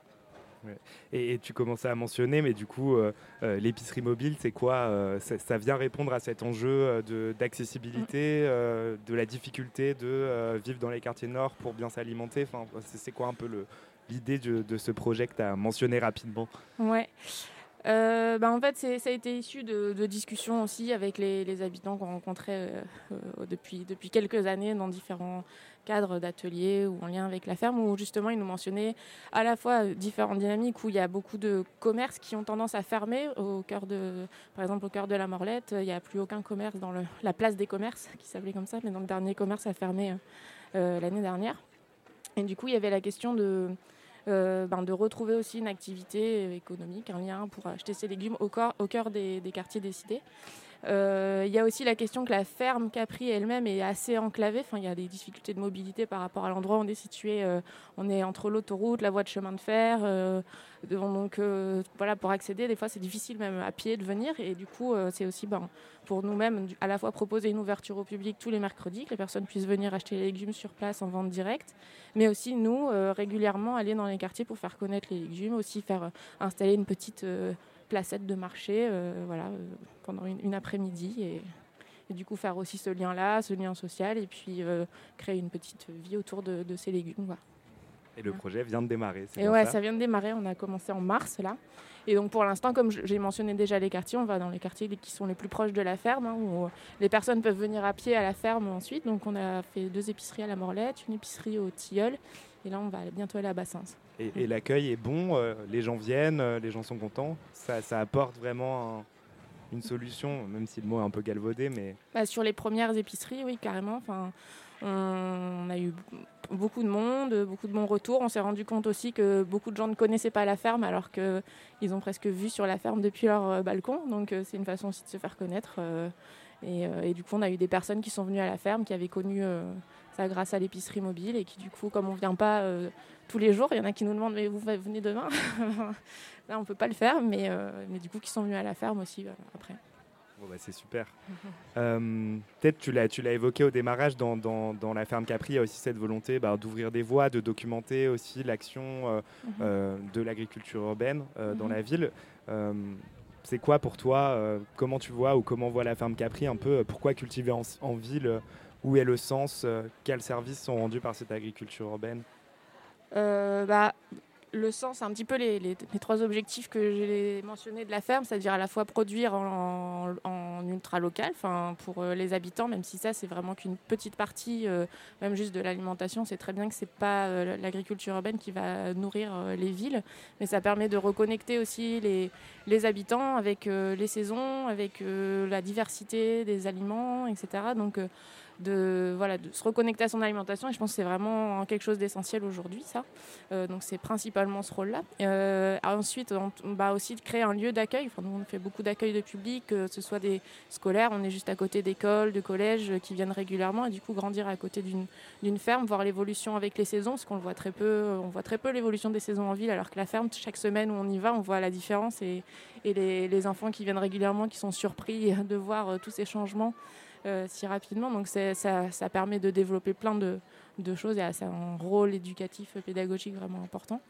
Ouais. Et, et tu commençais à mentionner, mais du coup, euh, euh, l'épicerie mobile, c'est quoi euh, ça, ça vient répondre à cet enjeu de- d'accessibilité, euh, de la difficulté de vivre dans les quartiers nord pour bien s'alimenter? Enfin, c'est quoi un peu l'idée de, de ce projet que tu as mentionné rapidement? Ouais. Euh, bah, en fait, ça a été issu de, discussions aussi avec les, habitants qu'on rencontrait euh, euh, depuis, quelques années dans différents cadres d'ateliers ou en lien avec la ferme, où justement ils nous mentionnaient à la fois euh, différentes dynamiques où il y a beaucoup de commerces qui ont tendance à fermer au cœur de, par exemple au cœur de la Morlette, il n'y a plus aucun commerce dans la place des commerces qui s'appelait comme ça, mais dans le dernier commerce a fermé l'année dernière. Et du coup, il y avait la question de, ben, de retrouver aussi une activité économique, un lien pour acheter ses légumes au, cœur- au cœur des, des quartiers décidés. Euh, Il y a aussi la question que la ferme Capri elle-même est assez enclavée. Enfin, il y a des difficultés de mobilité par rapport à l'endroit où on est situé. Euh, on est entre l'autoroute, la voie de chemin de fer. euh, donc voilà, pour accéder, des fois c'est difficile même à pied de venir. Et du coup, c'est aussi ben, pour nous-mêmes à la fois proposer une ouverture au public tous les mercredis, que les personnes puissent venir acheter les légumes sur place en vente directe, mais aussi nous régulièrement aller dans les quartiers pour faire connaître les légumes, aussi faire installer une petite placette de marché, euh, voilà, euh, pendant une, une après-midi et, et du coup faire aussi ce lien-là, ce lien social, et puis euh, créer une petite vie autour de, de ces légumes. voilà. Et le projet vient de démarrer. c'est Et ouais, ça ça vient de démarrer. On a commencé en mars là. Et donc pour l'instant, comme j'ai mentionné déjà les quartiers, on va dans les quartiers qui sont les plus proches de la ferme, hein, où les personnes peuvent venir à pied à la ferme ensuite. Donc on a fait deux épiceries à la Morlette, une épicerie au Tilleul, et là on va bientôt aller à Bassins. Et, l'accueil est bon, euh, les gens viennent, euh, les gens sont contents. Ça, apporte vraiment un- une solution, même si le mot est un peu galvaudé, mais Bah, sur les premières épiceries, oui, carrément. On a eu beaucoup de monde, beaucoup de bons retours. On s'est rendu compte aussi que beaucoup de gens ne connaissaient pas la ferme alors qu'ils ont presque vu sur la ferme depuis leur euh, balcon. Donc c'est une façon aussi de se faire connaître. et, du coup, on a eu des personnes qui sont venues à la ferme, qui avaient connu ça grâce à l'épicerie mobile et qui du coup, comme on vient pas euh, tous les jours, il y en a qui nous demandent mais vous venez demain Là, on peut pas le faire, mais, euh, mais du coup, qui sont venus à la ferme aussi euh, après. Bon, bah, c'est super. Peut-être tu l'as tu l'as évoqué au démarrage dans, dans, dans la ferme Capri, il y a aussi cette volonté bah, d'ouvrir des voies, de documenter aussi l'action Mhm. de l'agriculture urbaine dans Mhm. la ville. C'est quoi pour toi Comment tu vois ou comment voit la ferme Capri un peu Pourquoi cultiver en, en ville Où est le sens euh, Quels services sont rendus par cette agriculture urbaine? Euh, bah, le sens, un petit peu les, trois objectifs que j'ai mentionnés de la ferme, c'est-à-dire à la fois produire en, ultra local, pour euh, les habitants, même si ça c'est vraiment qu'une petite partie, même juste de l'alimentation, c'est très bien que c'est pas l'agriculture urbaine qui va nourrir les villes, mais ça permet de reconnecter aussi les, les habitants avec les saisons, avec la diversité des aliments, etc. Donc de, voilà, de se reconnecter à son alimentation. Et je pense que c'est vraiment quelque chose d'essentiel aujourd'hui, ça. Euh, donc c'est principalement ce rôle-là. Euh, ensuite, on, va aussi de créer un lieu d'accueil. Enfin, on fait beaucoup d'accueil de public, que ce soit des scolaires. On est juste à côté d'écoles, de collèges euh, qui viennent régulièrement. Et du coup, grandir à côté d'une ferme, voir l'évolution avec les saisons, parce qu'on voit très peu. On voit très peu l'évolution des saisons en ville, alors que la ferme, chaque semaine où on y va, on voit la différence. Et, et les, les enfants qui viennent régulièrement, qui sont surpris de voir tous ces changements si rapidement. Donc ça, ça permet de développer plein de, choses et c'est un rôle éducatif, euh, pédagogique vraiment important.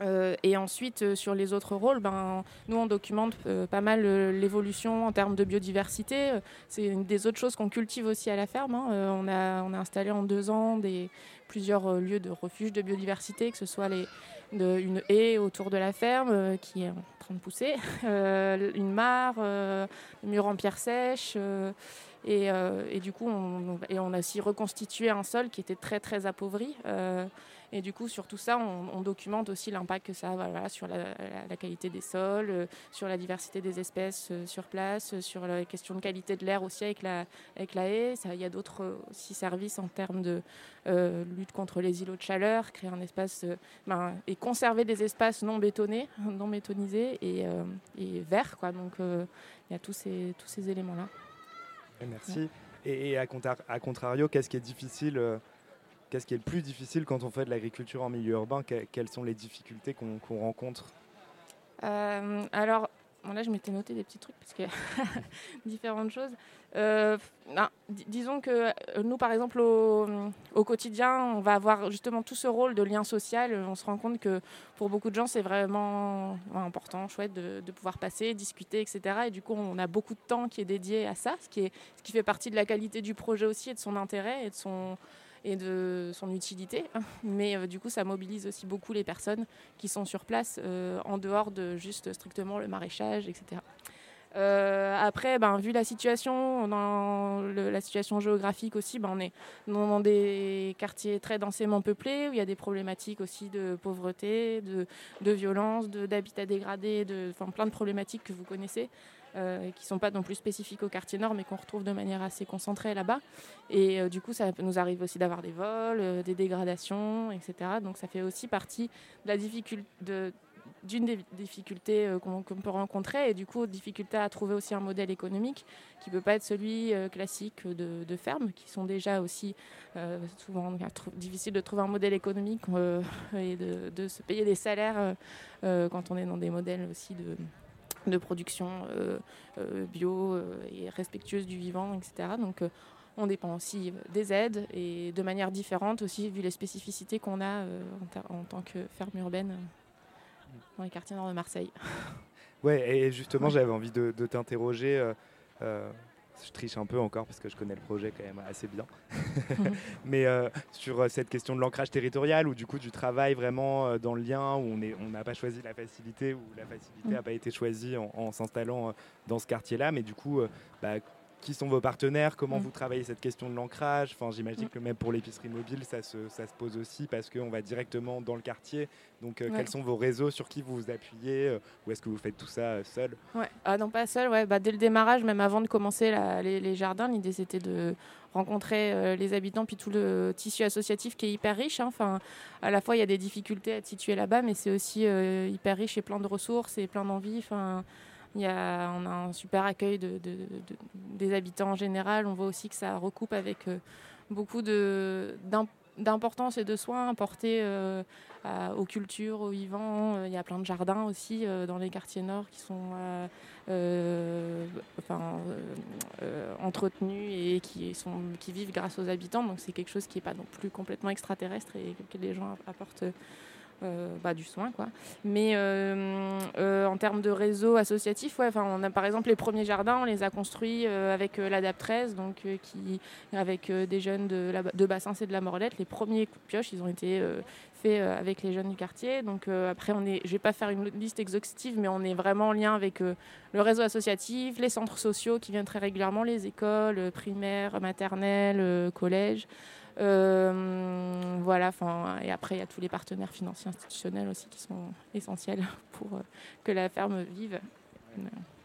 Euh, et ensuite, euh, sur les autres rôles, ben, nous, on documente euh, pas mal euh, l'évolution en termes de biodiversité. Euh, C'est une des autres choses qu'on cultive aussi à la ferme. hein. Euh, on, a, on a installé en deux ans des, plusieurs euh, lieux de refuge de biodiversité, que ce soit les, de- une haie autour de la ferme euh, qui est en train de pousser, euh, une mare, euh, un mur en pierre sèche. Euh, et, du coup, on, a aussi reconstitué un sol qui était très très appauvri. euh, et du coup, sur tout ça, on, documente aussi l'impact que ça a sur la, qualité des sols, euh, sur la diversité des espèces sur place, sur la question de qualité de l'air aussi avec la, avec la haie. Il y a d'autres aussi services en termes de lutte contre les îlots de chaleur, créer un espace ben, et conserver des espaces non bétonnés, non bétonisés et, euh, verts. Donc, il y a tous ces, tous ces éléments-là. Merci. Et, et à, contra- à contrario, qu'est-ce qui est difficile euh, Qu'est-ce qui est le plus difficile quand on fait de l'agriculture en milieu urbain? Que- Quelles sont les difficultés qu'on qu'on rencontre? Euh, alors, là, je m'étais noté des petits trucs parce que différentes choses. Euh, ben, di- disons que euh, nous, par exemple, au, quotidien, on va avoir justement tout ce rôle de lien social. On se rend compte que pour beaucoup de gens, c'est vraiment important, chouette de, de pouvoir passer, discuter, etc. Et du coup, on a beaucoup de temps qui est dédié à ça, ce qui, est, ce qui fait partie de la qualité du projet aussi et de son intérêt et de son et de son utilité. Mais euh, du coup, ça mobilise aussi beaucoup les personnes qui sont sur place euh, en dehors de juste strictement le maraîchage, etc. Euh, après, ben, vu la situation, dans la situation géographique aussi, ben, on est dans, des quartiers très densément peuplés où il y a des problématiques aussi de pauvreté, de, violence, d'habitat dégradé, de, plein de problématiques que vous connaissez. Euh, qui ne sont pas non plus spécifiques au quartier nord, mais qu'on retrouve de manière assez concentrée là-bas. Et euh, du coup, ça nous arrive aussi d'avoir des vols, euh, des dégradations, etc. Donc ça fait aussi partie de la difficulté, d'une des difficultés qu'on peut rencontrer et du coup difficulté à trouver aussi un modèle économique qui peut pas être celui classique de, de ferme qui sont déjà aussi souvent difficile de trouver un modèle économique et de, se payer des salaires quand on est dans des modèles aussi de de production euh, euh, bio euh, et respectueuse du vivant, etc. Donc on dépend aussi des aides et de manière différente aussi vu les spécificités qu'on a en, ta- en tant que ferme urbaine dans les quartiers nord de Marseille. Ouais, et justement, j'avais envie de, de t'interroger. euh, je triche un peu encore parce que je connais le projet quand même assez bien. Mais euh, sur euh, cette question de l'ancrage territorial ou du coup du travail vraiment euh, dans le lien où on n'a pas choisi la facilité ou la facilité Mm. n'a pas été choisie en, en s'installant dans ce quartier-là. Mais du coup, bah, qui sont vos partenaires Comment Mm. vous travaillez cette question de l'ancrage Enfin, J'imagine Mm. que même pour l'épicerie mobile, ça se, ça se pose aussi parce qu'on va directement dans le quartier. Donc, euh, Ouais. quels sont vos réseaux Sur qui vous vous appuyez euh, Ou est-ce que vous faites tout ça euh, seul? Ouais. Ah non, pas seul. Ouais. Bah, dès le démarrage, même avant de commencer la- les, les jardins, l'idée c'était de rencontrer euh, les habitants puis tout le tissu associatif qui est hyper riche. hein. Enfin, à la fois, il y a des difficultés à être situé là-bas, mais c'est aussi hyper riche et plein de ressources et plein d'envie. Enfin, y a, on a un super accueil de, de- de- des habitants en général. On voit aussi que ça recoupe avec euh, beaucoup d'importance et de soins apportés euh, aux cultures, aux vivants. Euh, Il y a plein de jardins aussi dans les quartiers nord qui sont entretenus et qui, qui vivent grâce aux habitants. Donc c'est quelque chose qui n'est pas non plus complètement extraterrestre et que les gens apportent euh, bah, du soin. Quoi. Mais euh, euh, en termes de réseau associatif, on a par exemple les premiers jardins, on les a construits avec l'ADAP 13, donc, avec des jeunes de, la, de Bassins et de la Morlette. Les premiers coups de ils ont été faits avec les jeunes du quartier. Donc après, on est, je ne vais pas faire une liste exhaustive, mais on est vraiment en lien avec le réseau associatif, les centres sociaux qui viennent très régulièrement, les écoles primaires, maternelles, collèges. Euh, voilà, enfin, et après, il y a tous les partenaires financiers institutionnels aussi qui sont essentiels pour euh, que la ferme vive.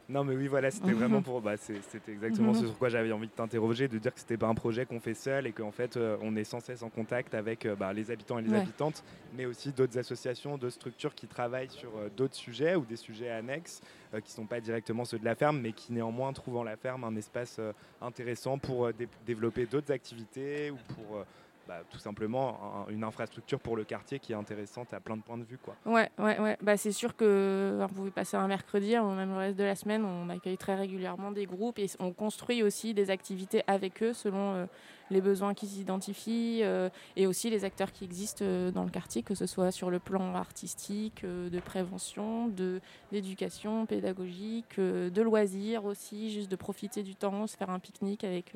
Non, mais oui, voilà, c'était vraiment pour. Bah, c'est- c'était exactement ce Mhm. sur quoi j'avais envie de t'interroger, de dire que c'était pas un projet qu'on fait seul et qu'en fait, euh, on est sans cesse en contact avec euh, bah, les habitants et les Ouais. habitantes, mais aussi d'autres associations, d'autres structures qui travaillent sur euh, d'autres sujets ou des sujets annexes qui sont pas directement ceux de la ferme, mais qui néanmoins trouvent en la ferme un espace intéressant pour dé- développer d'autres activités ou pour. Bah, tout simplement un- une infrastructure pour le quartier qui est intéressante à plein de points de vue. Quoi. Ouais, ouais, ouais. Bah, c'est sûr que vous pouvez passer un mercredi, ou même le reste de la semaine, on accueille très régulièrement des groupes et on construit aussi des activités avec eux selon euh, les besoins qu'ils identifient euh, et aussi les acteurs qui existent euh, dans le quartier, que ce soit sur le plan artistique, euh, de prévention, de d'éducation pédagogique, de loisirs aussi, juste de profiter du temps, se faire un pique-nique avec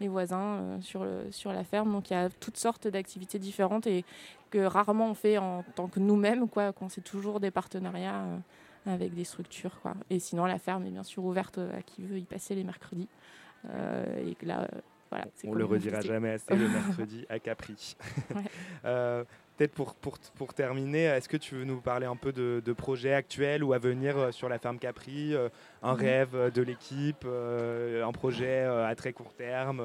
les voisins euh, sur, le- sur la ferme. Donc il y a toutes sortes d'activités différentes et que rarement on fait en tant que nous-mêmes, quoi, qu'on c'est toujours des partenariats euh, avec des structures. Quoi. Et sinon, la ferme est bien sûr ouverte à qui veut y passer les mercredis. Euh, et là, euh, voilà, On le redira jamais assez le mercredi à Capri. Ouais. Euh, Peut-être pour, pour, pour terminer, est-ce que tu veux nous parler un peu de, de projets actuels ou à venir euh, sur la ferme Capri euh, Un Mhm. rêve euh, de l'équipe, un projet à très court terme,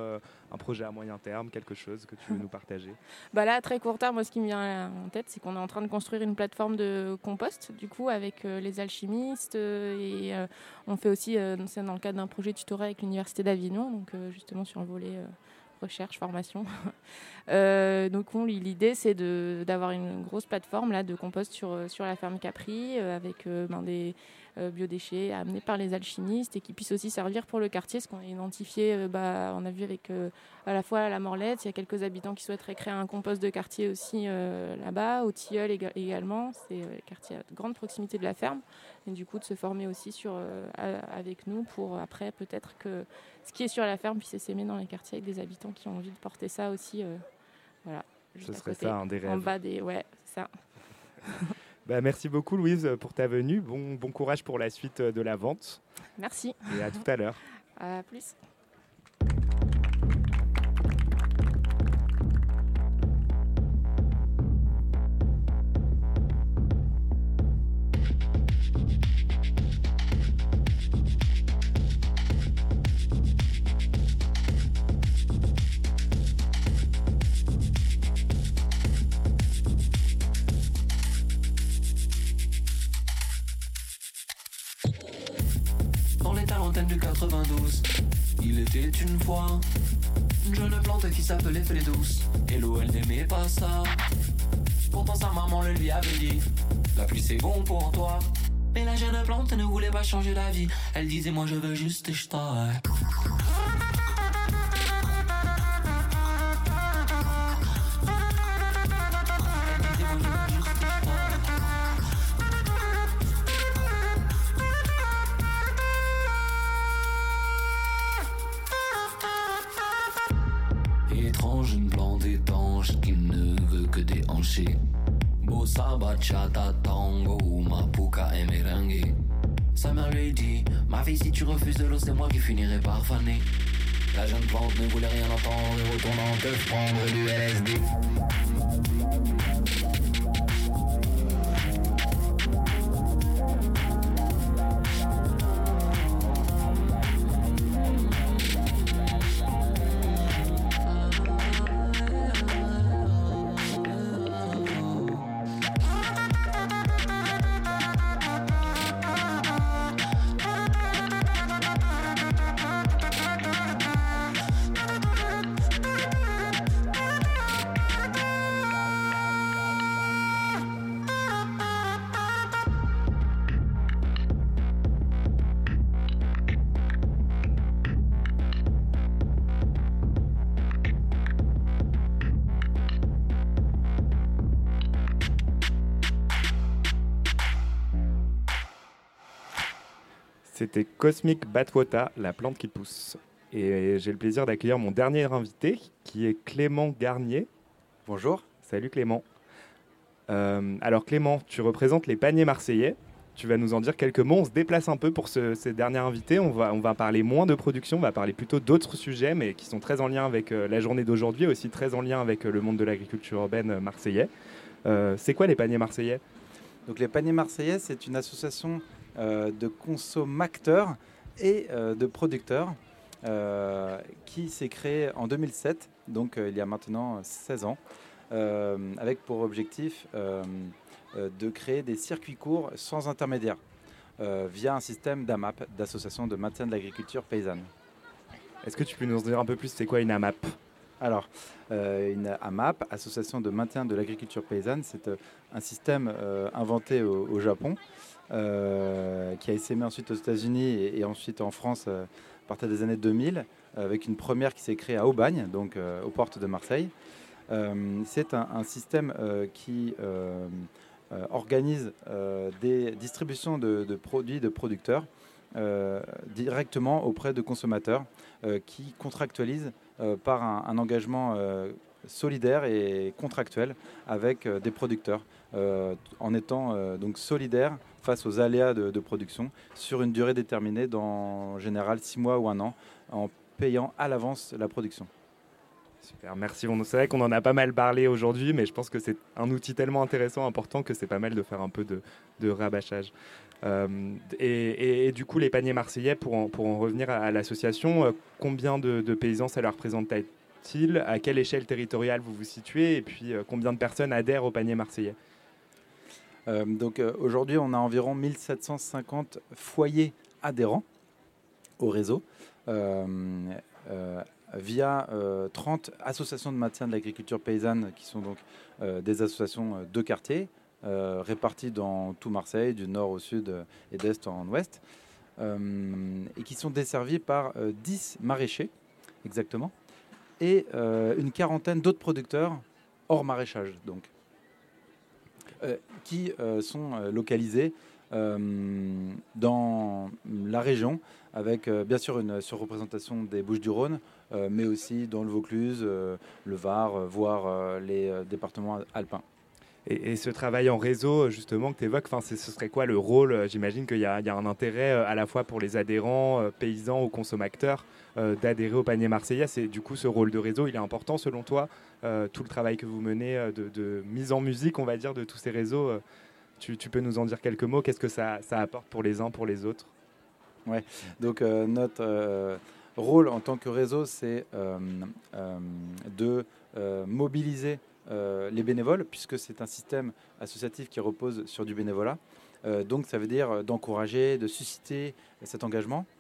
un projet à moyen terme, quelque chose que tu veux nous partager? Bah là, à très court terme, moi, ce qui me vient en tête, c'est qu'on est en train de construire une plateforme de compost, du coup, avec les alchimistes. et on fait aussi, c'est dans le cadre d'un projet tutoré avec l'Université d'Avignon, donc justement sur le volet recherche, formation. Euh, donc on- l'idée, c'est d'avoir une grosse plateforme là, de compost sur, euh, la ferme Capri, euh, avec ben, des biodéchets amenés par les alchimistes et qui puissent aussi servir pour le quartier, ce qu'on a identifié, euh, bah, on a vu avec euh, à la fois la Morlette, il y a quelques habitants qui souhaiteraient créer un compost de quartier aussi euh, là-bas, au Tilleul éga- également, c'est euh, quartier à grande proximité de la ferme, et du coup de se former aussi sur, euh, avec nous pour après peut-être que ce qui est sur la ferme puisse s'aimer dans les quartiers avec des habitants qui ont envie de porter ça aussi. euh, voilà, juste à serait côté, ça, un des En rêves. bas des. Ouais, c'est ça. Bah, Merci beaucoup Louise pour ta venue. Bon, bon courage pour la suite euh, de la vente Merci. et à tout à l'heure. À plus. Du 92, il était une fois une jeune plante qui s'appelait Fée douce. Et l'eau, elle n'aimait pas ça. Pourtant, sa maman le lui avait dit La pluie, c'est bon pour toi. Mais la jeune plante ne voulait pas changer la vie. Elle disait Moi, je veux juste jeter. Déhancher. Bossa, bachata, tango mapuka et merengue. Sa mère dit Ma fille, si tu refuses de l'eau, c'est moi qui finirai par faner. La jeune plante ne voulait rien entendre et retournant te prendre du LSD. Cosmic Batwota, la plante qui pousse. Et j'ai le plaisir d'accueillir mon dernier invité, qui est Clément Garnier. Bonjour. Salut Clément. Euh, alors Clément, tu représentes les paniers marseillais. Tu vas nous en dire quelques mots. On se déplace un peu pour ce, ces derniers invités. On va, on va parler moins de production, on va parler plutôt d'autres sujets, mais qui sont très en lien avec euh, la journée d'aujourd'hui, aussi très en lien avec euh, le monde de l'agriculture urbaine marseillais. C'est quoi les paniers marseillais? Donc les paniers marseillais, c'est une association de consommateurs et euh, de producteurs euh, qui s'est créée en 2007, donc euh, il y a maintenant 16 ans, euh, avec pour objectif euh, euh, de créer des circuits courts sans intermédiaire euh, via un système d'AMAP, d'association de maintien de l'agriculture paysanne. Est-ce que tu peux nous en dire un peu plus, c'est quoi une AMAP? Alors, euh, une AMAP, Association de maintien de l'agriculture paysanne, c'est euh, un système euh, inventé au, au Japon, euh, qui a essaimé ensuite aux États-Unis et, ensuite en France euh, à partir des années 2000, avec une première qui s'est créée à Aubagne, donc euh, aux portes de Marseille. C'est un, système qui organise des distributions de, produits de producteurs directement auprès de consommateurs qui contractualisent par un, engagement solidaire et contractuel avec des producteurs, en étant euh, donc solidaires face aux aléas de, production sur une durée déterminée, dans en général six mois ou un an, en payant à l'avance la production. Super, merci. C'est vrai qu'on en a pas mal parlé aujourd'hui, mais je pense que c'est un outil tellement intéressant, important, que c'est pas mal de faire un peu de, de rabâchage. Euh, et, du coup, les paniers marseillais, pour en, revenir à, l'association, euh, combien de, paysans ça leur représente-t-il À quelle échelle territoriale vous vous situez? Et puis, euh, combien de personnes adhèrent au panier marseillais? Donc euh, aujourd'hui, on a environ 1750 foyers adhérents au réseau euh, euh, via euh, 30 associations de maintien de l'agriculture paysanne qui sont donc euh, des associations euh, de quartier euh, réparties dans tout Marseille, du nord au sud euh, et d'est en ouest, euh, et qui sont desservies par euh, 10 maraîchers exactement et euh, une quarantaine d'autres producteurs hors maraîchage donc. euh, qui euh, sont euh, localisés euh, dans la région, avec euh, bien sûr une surreprésentation des Bouches-du-Rhône, euh, mais aussi dans le Vaucluse, euh, le Var, euh, voire euh, les euh, départements alpins. Et, ce travail en réseau, justement, que tu évoques, ce serait quoi le rôle? Euh, J'imagine qu'il y, y a un intérêt euh, à la fois pour les adhérents, euh, paysans ou consommateurs euh, d'adhérer au panier marseillais. C'est du coup ce rôle de réseau, il est important selon toi. Euh, tout le travail que vous menez euh, de, mise en musique, on va dire, de tous ces réseaux. euh, tu, peux nous en dire quelques mots Qu'est-ce que ça, apporte pour les uns, pour les autres? Ouais. Donc euh, notre euh, rôle en tant que réseau, c'est euh, euh, de euh, mobiliser euh, les bénévoles, puisque c'est un système associatif qui repose sur du bénévolat. Euh, donc ça veut dire euh, d'encourager, de susciter cet engagement, euh,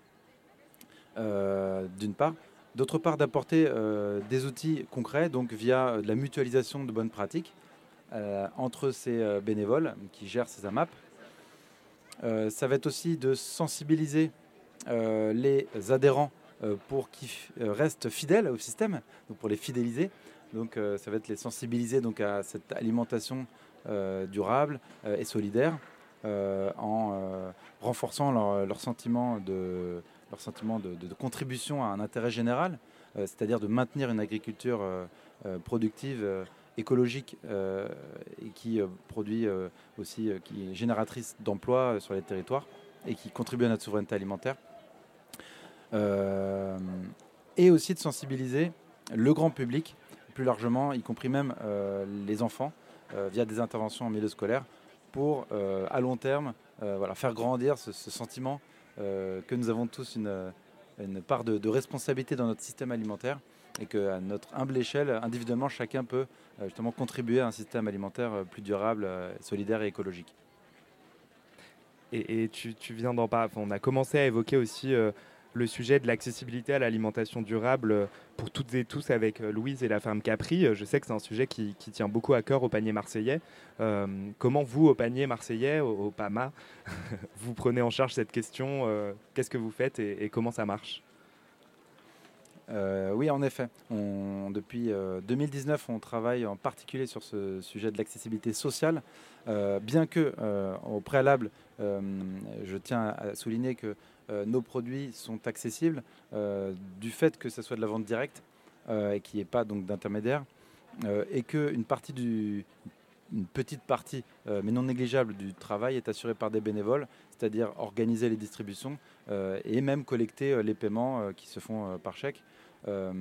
d'une part. D'autre part, d'apporter euh, des outils concrets, donc via euh, la mutualisation de bonnes pratiques euh, entre ces euh, bénévoles qui gèrent ces AMAP. Euh, ça va être aussi de sensibiliser euh, les adhérents euh, pour qu'ils euh, restent fidèles au système, donc pour les fidéliser. Donc euh, ça va être les sensibiliser donc à cette alimentation euh, durable euh, et solidaire euh, en euh, renforçant leur sentiment, de, leur sentiment de, contribution à un intérêt général, euh, c'est-à-dire de maintenir une agriculture euh, euh, productive, écologique et qui produit aussi, qui est génératrice d'emplois sur les territoires et qui contribue à notre souveraineté alimentaire. Et aussi de sensibiliser le grand public, plus largement, y compris même les enfants, via des interventions en milieu scolaire, pour à long terme voilà, faire grandir ce, sentiment que nous avons tous une, part de, responsabilité dans notre système alimentaire et qu'à notre humble échelle, individuellement, chacun peut euh, justement contribuer à un système alimentaire euh, plus durable, euh, solidaire et écologique. Et, tu, viens d'en parler. on a commencé à évoquer aussi euh, le sujet de l'accessibilité à l'alimentation durable euh, pour toutes et tous avec euh, Louise et la ferme Capri. Euh, Je sais que c'est un sujet qui, tient beaucoup à cœur au panier marseillais. Comment vous, au panier marseillais, au, PAMA, vous prenez en charge cette question Qu'est-ce que vous faites et, comment ça marche? Oui, en effet. Depuis euh, 2019, on travaille en particulier sur ce sujet de l'accessibilité sociale, bien que, au préalable, je tiens à souligner que nos produits sont accessibles euh, du fait que ce soit de la vente directe euh, et qu'il n'y ait pas donc d'intermédiaire euh, et qu'une petite partie, euh, mais non négligeable, du travail est assurée par des bénévoles, c'est-à-dire organiser les distributions euh, et même collecter euh, les paiements euh, qui se font euh, par chèque, euh, euh,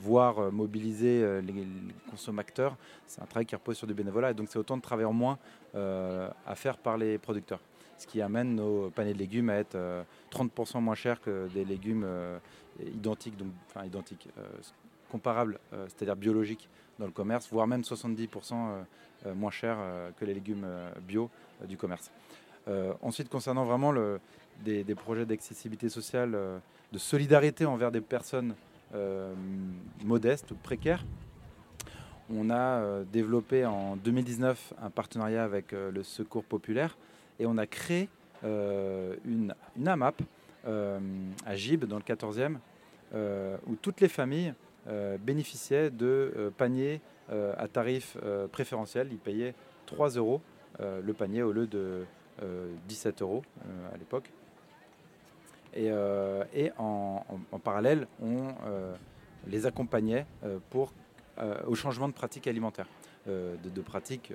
voire euh, mobiliser euh, les, les consommateurs. C'est un travail qui repose sur du bénévolat et donc c'est autant de travail en moins euh, à faire par les producteurs. Ce qui amène nos paniers de légumes à être euh, 30% moins chers que des légumes euh, identiques, donc, enfin identiques, euh, comparables, euh, c'est-à-dire biologiques dans le commerce, voire même 70% euh, euh, moins chers euh, que les légumes euh, bio euh, du commerce. Euh, ensuite, concernant vraiment des, projets d'accessibilité sociale, euh, de solidarité envers des personnes euh, modestes ou précaires, on a euh, développé en 2019 un partenariat avec euh, le Secours Populaire et on a créé euh, une, AMAP euh, à Gibes, dans le 14e, euh, où toutes les familles bénéficiaient de paniers à tarif préférentiel. Ils payaient 3 euros le panier au lieu de euh, 17 euros à l'époque. Et, en, parallèle, on les accompagnait pour, au changement de pratiques alimentaires, de, de pratiques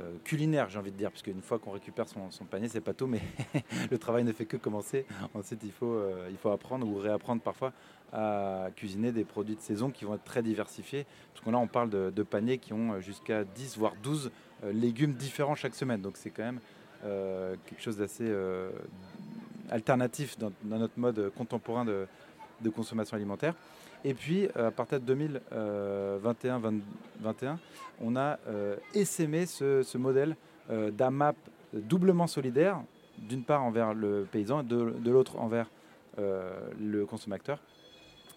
euh, culinaires, j'ai envie de dire, parce qu'une fois qu'on récupère son, panier, c'est pas tout, mais le travail ne fait que commencer. Ensuite, il faut, euh, il faut apprendre ou réapprendre parfois à cuisiner des produits de saison qui vont être très diversifiés. Parce que là, on parle de, paniers qui ont jusqu'à 10 voire 12 euh, légumes différents chaque semaine. Donc c'est quand même quelque chose d'assez alternatif dans, notre mode contemporain de consommation alimentaire. Et puis, euh, à partir de 2021-2021, on a euh, essaimé ce, modèle euh, d'AMAP doublement solidaire, d'une part envers le paysan et de, l'autre envers euh, le consommateur,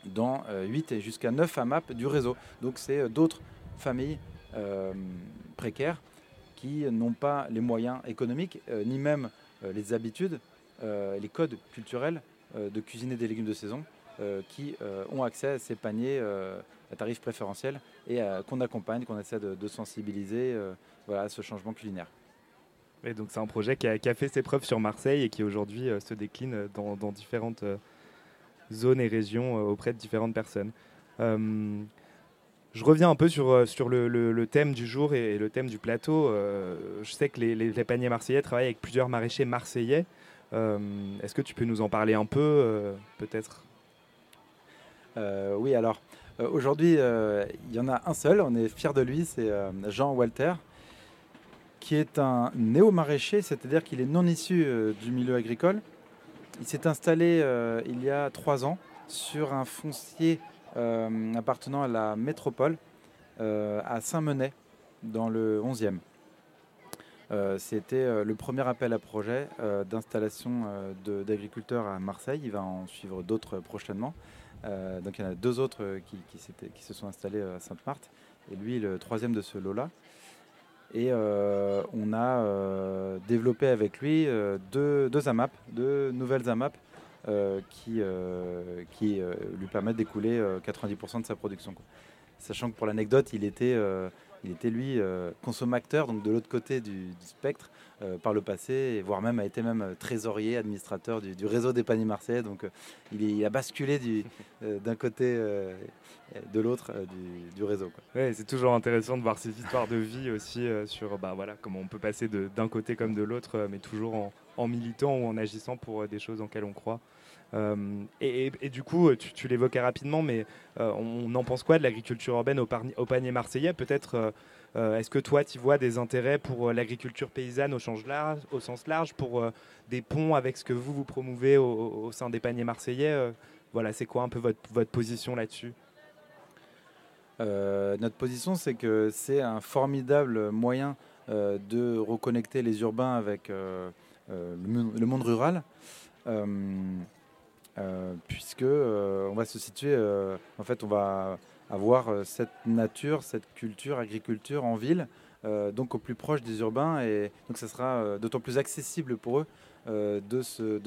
dans euh, 8 et jusqu'à 9 AMAP du réseau. Donc, c'est euh, d'autres familles euh, précaires qui n'ont pas les moyens économiques, euh, ni même euh, les habitudes, euh, les codes culturels euh, de cuisiner des légumes de saison, euh, qui euh, ont accès à ces paniers euh, à tarif préférentiel et euh, qu'on accompagne, qu'on essaie de, sensibiliser euh, voilà, à ce changement culinaire. Et donc c'est un projet qui a, fait ses preuves sur Marseille et qui aujourd'hui euh, se décline dans, différentes euh, zones et régions euh, auprès de différentes personnes. Euh, je reviens un peu sur, euh, le, thème du jour et, le thème du plateau. Euh, je sais que les, paniers marseillais travaillent avec plusieurs maraîchers marseillais. Euh, Est-ce que tu peux nous en parler un peu, euh, peut-être Euh, oui, alors euh, aujourd'hui, euh, il y en a un seul, on est fiers de lui, c'est euh, Jean Walter, qui est un néo-maraîcher, c'est-à-dire qu'il est non issu euh, du milieu agricole. Il s'est installé euh, il y a trois ans sur un foncier euh, appartenant à la métropole, euh, à Saint-Menet, dans le 11e. Euh, C'était euh, le premier appel à projet euh, d'installation euh, d'agriculteurs à Marseille. Il va en suivre d'autres prochainement. Euh, donc il y en a deux autres euh, qui, se sont installés à Sainte-Marthe. Et lui, le troisième de ce lot-là. Et euh, on a euh, développé avec lui euh, deux, AMAP, deux nouvelles AMAP euh, qui, euh, euh, lui permettent d'écouler euh, 90% de sa production. Sachant que pour l'anecdote, il était, euh, il était lui euh, consommateur, donc de l'autre côté du, du spectre euh, par le passé, et voire même a été même euh, trésorier, administrateur du, du réseau des paniers marseillais. Donc il, a basculé du- d'un côté de l'autre du, du réseau. Ouais, c'est toujours intéressant de voir ces histoires de vie aussi euh, sur bah, voilà, comment on peut passer d'un côté comme de l'autre, euh, mais toujours en, en militant ou en agissant pour euh, des choses en lesquelles on croit. Euh, et, du coup, tu, tu l'évoquais rapidement, mais euh, on, en pense quoi de l'agriculture urbaine au, panier marseillais? Peut-être, euh, est-ce que toi, tu vois des intérêts pour l'agriculture paysanne au, sens large, pour des ponts avec ce que vous, vous promouvez au, sein des paniers marseillais? Voilà, c'est quoi un peu votre, position là-dessus? Notre position, c'est que c'est un formidable moyen de reconnecter les urbains avec le, monde rural, puisque euh, on va se situer, euh, en fait, on va avoir euh, cette nature, cette culture, agriculture en ville, euh, donc au plus proche des urbains, et donc ça sera euh, d'autant plus accessible pour eux euh, de se,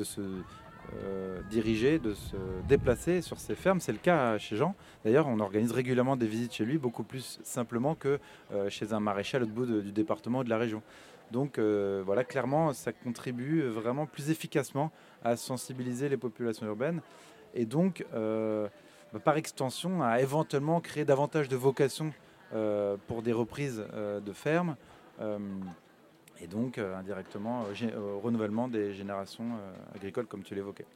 euh, diriger, de se déplacer sur ces fermes. C'est le cas chez Jean. D'ailleurs, on organise régulièrement des visites chez lui, beaucoup plus simplement que euh, chez un maraîcher à l'autre bout du département ou de la région. Donc euh, voilà, clairement, ça contribue vraiment plus efficacement à sensibiliser les populations urbaines et donc, euh, bah, par extension, à éventuellement créer davantage de vocations euh, pour des reprises de fermes et donc indirectement au renouvellement des générations agricoles comme tu l'évoquais.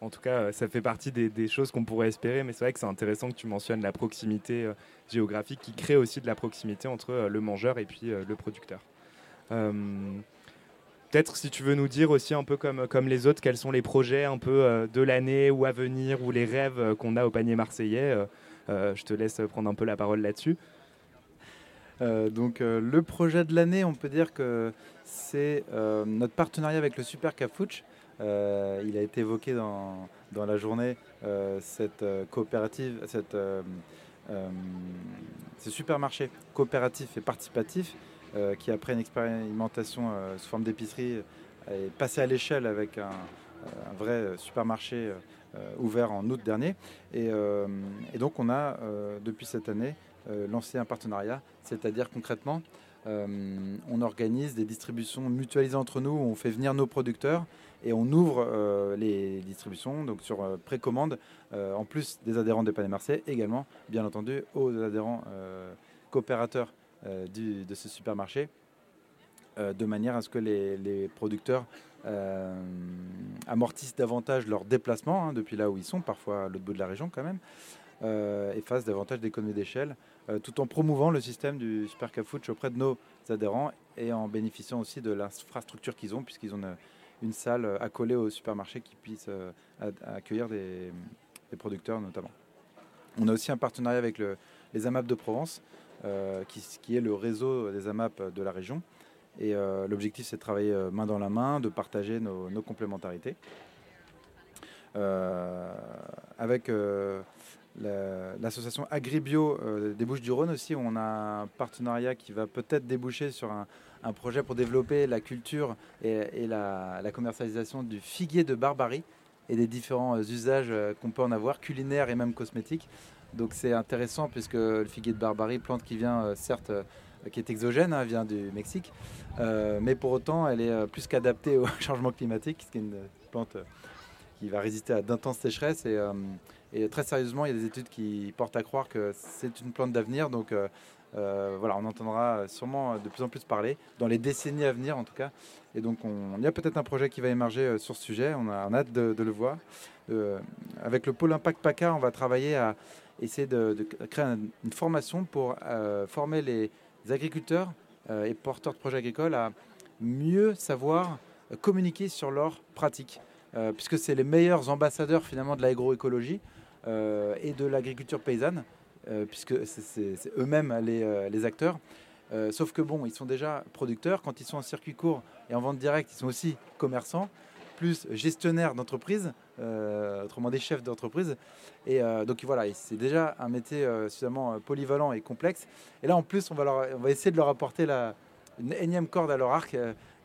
En tout cas, ça fait partie des, des choses qu'on pourrait espérer, mais c'est vrai que c'est intéressant que tu mentionnes la proximité géographique qui crée aussi de la proximité entre le mangeur et puis le producteur. Euh, Peut-être si tu veux nous dire aussi un peu comme, comme les autres, quels sont les projets un peu euh, de l'année ou à venir ou les rêves euh, qu'on a au panier marseillais. je te laisse prendre un peu la parole là-dessus. Donc le projet de l'année, on peut dire que c'est notre partenariat avec le Super Cafouche. Il a été évoqué dans, dans la journée, cette coopérative, cette, ce supermarché coopératif et participatif euh, qui, après une expérimentation euh, sous forme d'épicerie, est passé à l'échelle avec un, euh, vrai supermarché euh, ouvert en août dernier. Et, euh, donc on a, euh, depuis cette année, euh, lancé un partenariat, c'est-à-dire concrètement, euh, on organise des distributions mutualisées entre nous, on fait venir nos producteurs et on ouvre euh, les distributions donc sur euh, précommande, euh, en plus des adhérents des Palais Marseille, également, bien entendu, aux adhérents euh, coopérateurs euh, du- de ce supermarché, euh, de manière à ce que les, producteurs euh, amortissent davantage leurs déplacements hein, depuis là où ils sont, parfois à l'autre bout de la région quand même, euh, et fassent davantage d'économies d'échelle, euh, tout en promouvant le système du Super Cafouche auprès de nos adhérents et en bénéficiant aussi de l'infrastructure qu'ils ont, puisqu'ils ont une, salle euh, accolée au supermarché qui puisse euh, accueillir des, producteurs notamment. On a aussi un partenariat avec le- les AMAP de Provence, euh, qui, qui est le réseau des AMAP de la région. Et euh, l'objectif, c'est de travailler euh, main dans la main, de partager nos, complémentarités. Euh, avec euh, la- l'association Agribio euh, des Bouches-du-Rhône aussi, on a un partenariat qui va peut-être déboucher sur un, projet pour développer la culture et, la, la commercialisation du figuier de Barbarie et des différents euh, usages euh, qu'on peut en avoir, culinaires et même cosmétiques. Donc c'est intéressant puisque le figuier de Barbarie, plante qui vient euh, certes euh, qui est exogène, hein, vient du Mexique, euh, mais pour autant elle est plus qu'adaptée au changement climatique, ce qui est une plante qui va résister à d'intenses sécheresses. Et, très sérieusement, il y a des études qui portent à croire que c'est une plante d'avenir. Donc voilà, on entendra sûrement de plus en plus parler, dans les décennies à venir en tout cas. Et donc on, il y a peut-être un projet qui va émerger sur ce sujet, on a, hâte de, le voir. Avec le pôle Impact PACA, on va travailler à essayer de, de créer un- une formation pour euh, former les agriculteurs euh, et porteurs de projets agricoles à mieux savoir euh, communiquer sur leurs pratiques, puisque c'est les meilleurs ambassadeurs finalement de l'agroécologie et de l'agriculture paysanne, puisque c'est- eux-mêmes les, acteurs. Sauf que bon, ils sont déjà producteurs. Quand ils sont en circuit court et en vente directe, ils sont aussi commerçants, plus gestionnaires d'entreprise, euh, autrement des chefs d'entreprise. Et euh, donc voilà, c'est déjà un métier euh, suffisamment polyvalent et complexe. Et là, en plus, on va, leur- on va essayer de leur apporter la, une énième corde à leur arc,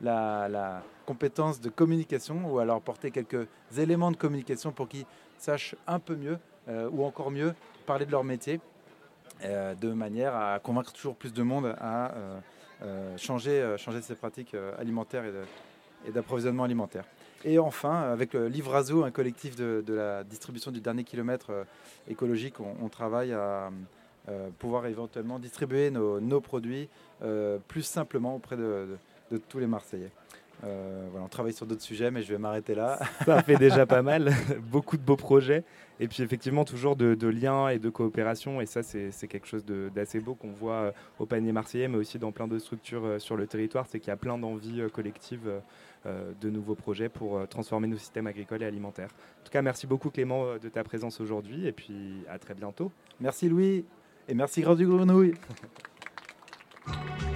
la, compétence de communication, ou à leur apporter quelques éléments de communication pour qu'ils sachent un peu mieux, ou encore mieux, parler de leur métier, de manière à convaincre toujours plus de monde à changer, changer ses pratiques alimentaires et d'approvisionnement alimentaire. Et enfin, avec le Livrazo, un collectif de, la distribution du dernier kilomètre euh, écologique, on, travaille à euh, pouvoir éventuellement distribuer nos, produits euh, plus simplement auprès de tous les Marseillais. Euh, voilà, on travaille sur d'autres sujets, mais je vais m'arrêter là. Ça fait déjà pas mal, beaucoup de beaux projets. Et puis effectivement, toujours de, de liens et de coopération. Et ça, c'est quelque chose d'assez beau qu'on voit euh, au panier marseillais, mais aussi dans plein de structures euh, sur le territoire. C'est qu'il y a plein d'envies collectives de nouveaux projets pour transformer nos systèmes agricoles et alimentaires. En tout cas, merci beaucoup Clément de ta présence aujourd'hui. Et puis à très bientôt. Merci Louis, et merci Grand du Grenouille.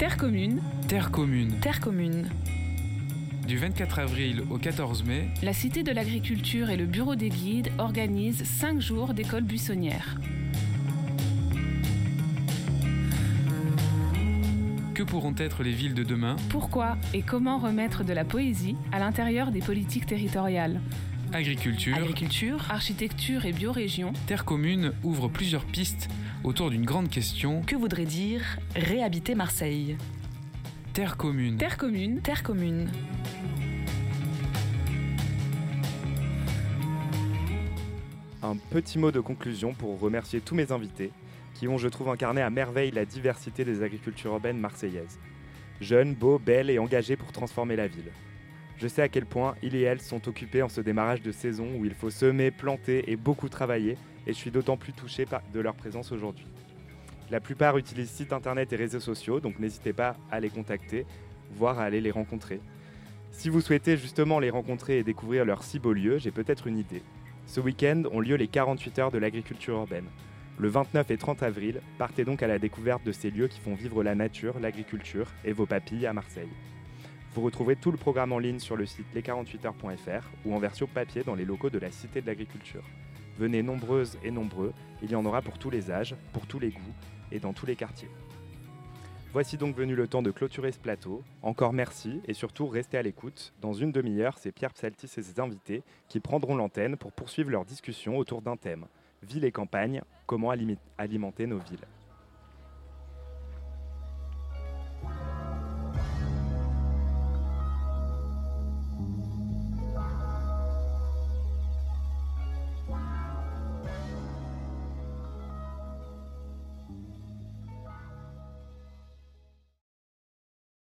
Terre commune. Terre commune. Terre commune. Du 24 avril au 14 mai, La Cité de l'Agriculture et le Bureau des guides organisent 5 jours d'école buissonnière. que pourront être les villes de demain? Pourquoi et comment remettre de la poésie à l'intérieur des politiques territoriales? Agriculture, Agriculture, architecture et biorégion. Terre commune ouvre plusieurs pistes autour d'une grande question. Que voudrait dire réhabiter Marseille? Terre commune. Terre commune. Terre commune. Un petit mot de conclusion pour remercier tous mes invités qui ont, je trouve, incarné à merveille la diversité des agricultures urbaines marseillaises. Jeunes, beaux, belles et engagés pour transformer la ville. Je sais à quel point ils et elles sont occupés en ce démarrage de saison où il faut semer, planter et beaucoup travailler, et je suis d'autant plus touché par- de leur présence aujourd'hui. La plupart utilisent sites internet et réseaux sociaux, donc n'hésitez pas à les contacter, voire à aller les rencontrer. Si vous souhaitez justement les rencontrer et découvrir leurs si beaux lieux, j'ai peut-être une idée. Ce week-end ont lieu les 48 heures de l'agriculture urbaine. Le 29 et 30 avril, partez donc à la découverte de ces lieux qui font vivre la nature, l'agriculture et vos papilles à Marseille. Vous retrouverez tout le programme en ligne sur le site les48heures.fr ou en version papier dans les locaux de la Cité de l'Agriculture. Venez nombreuses et nombreux, il y en aura pour tous les âges, pour tous les goûts et dans tous les quartiers. Voici donc venu le temps de clôturer ce plateau. Encore merci et surtout restez à l'écoute. Dans une demi-heure, c'est Pierre Psaltis et ses invités qui prendront l'antenne pour poursuivre leur discussion autour d'un thème. Ville et campagne, comment alimenter nos villes?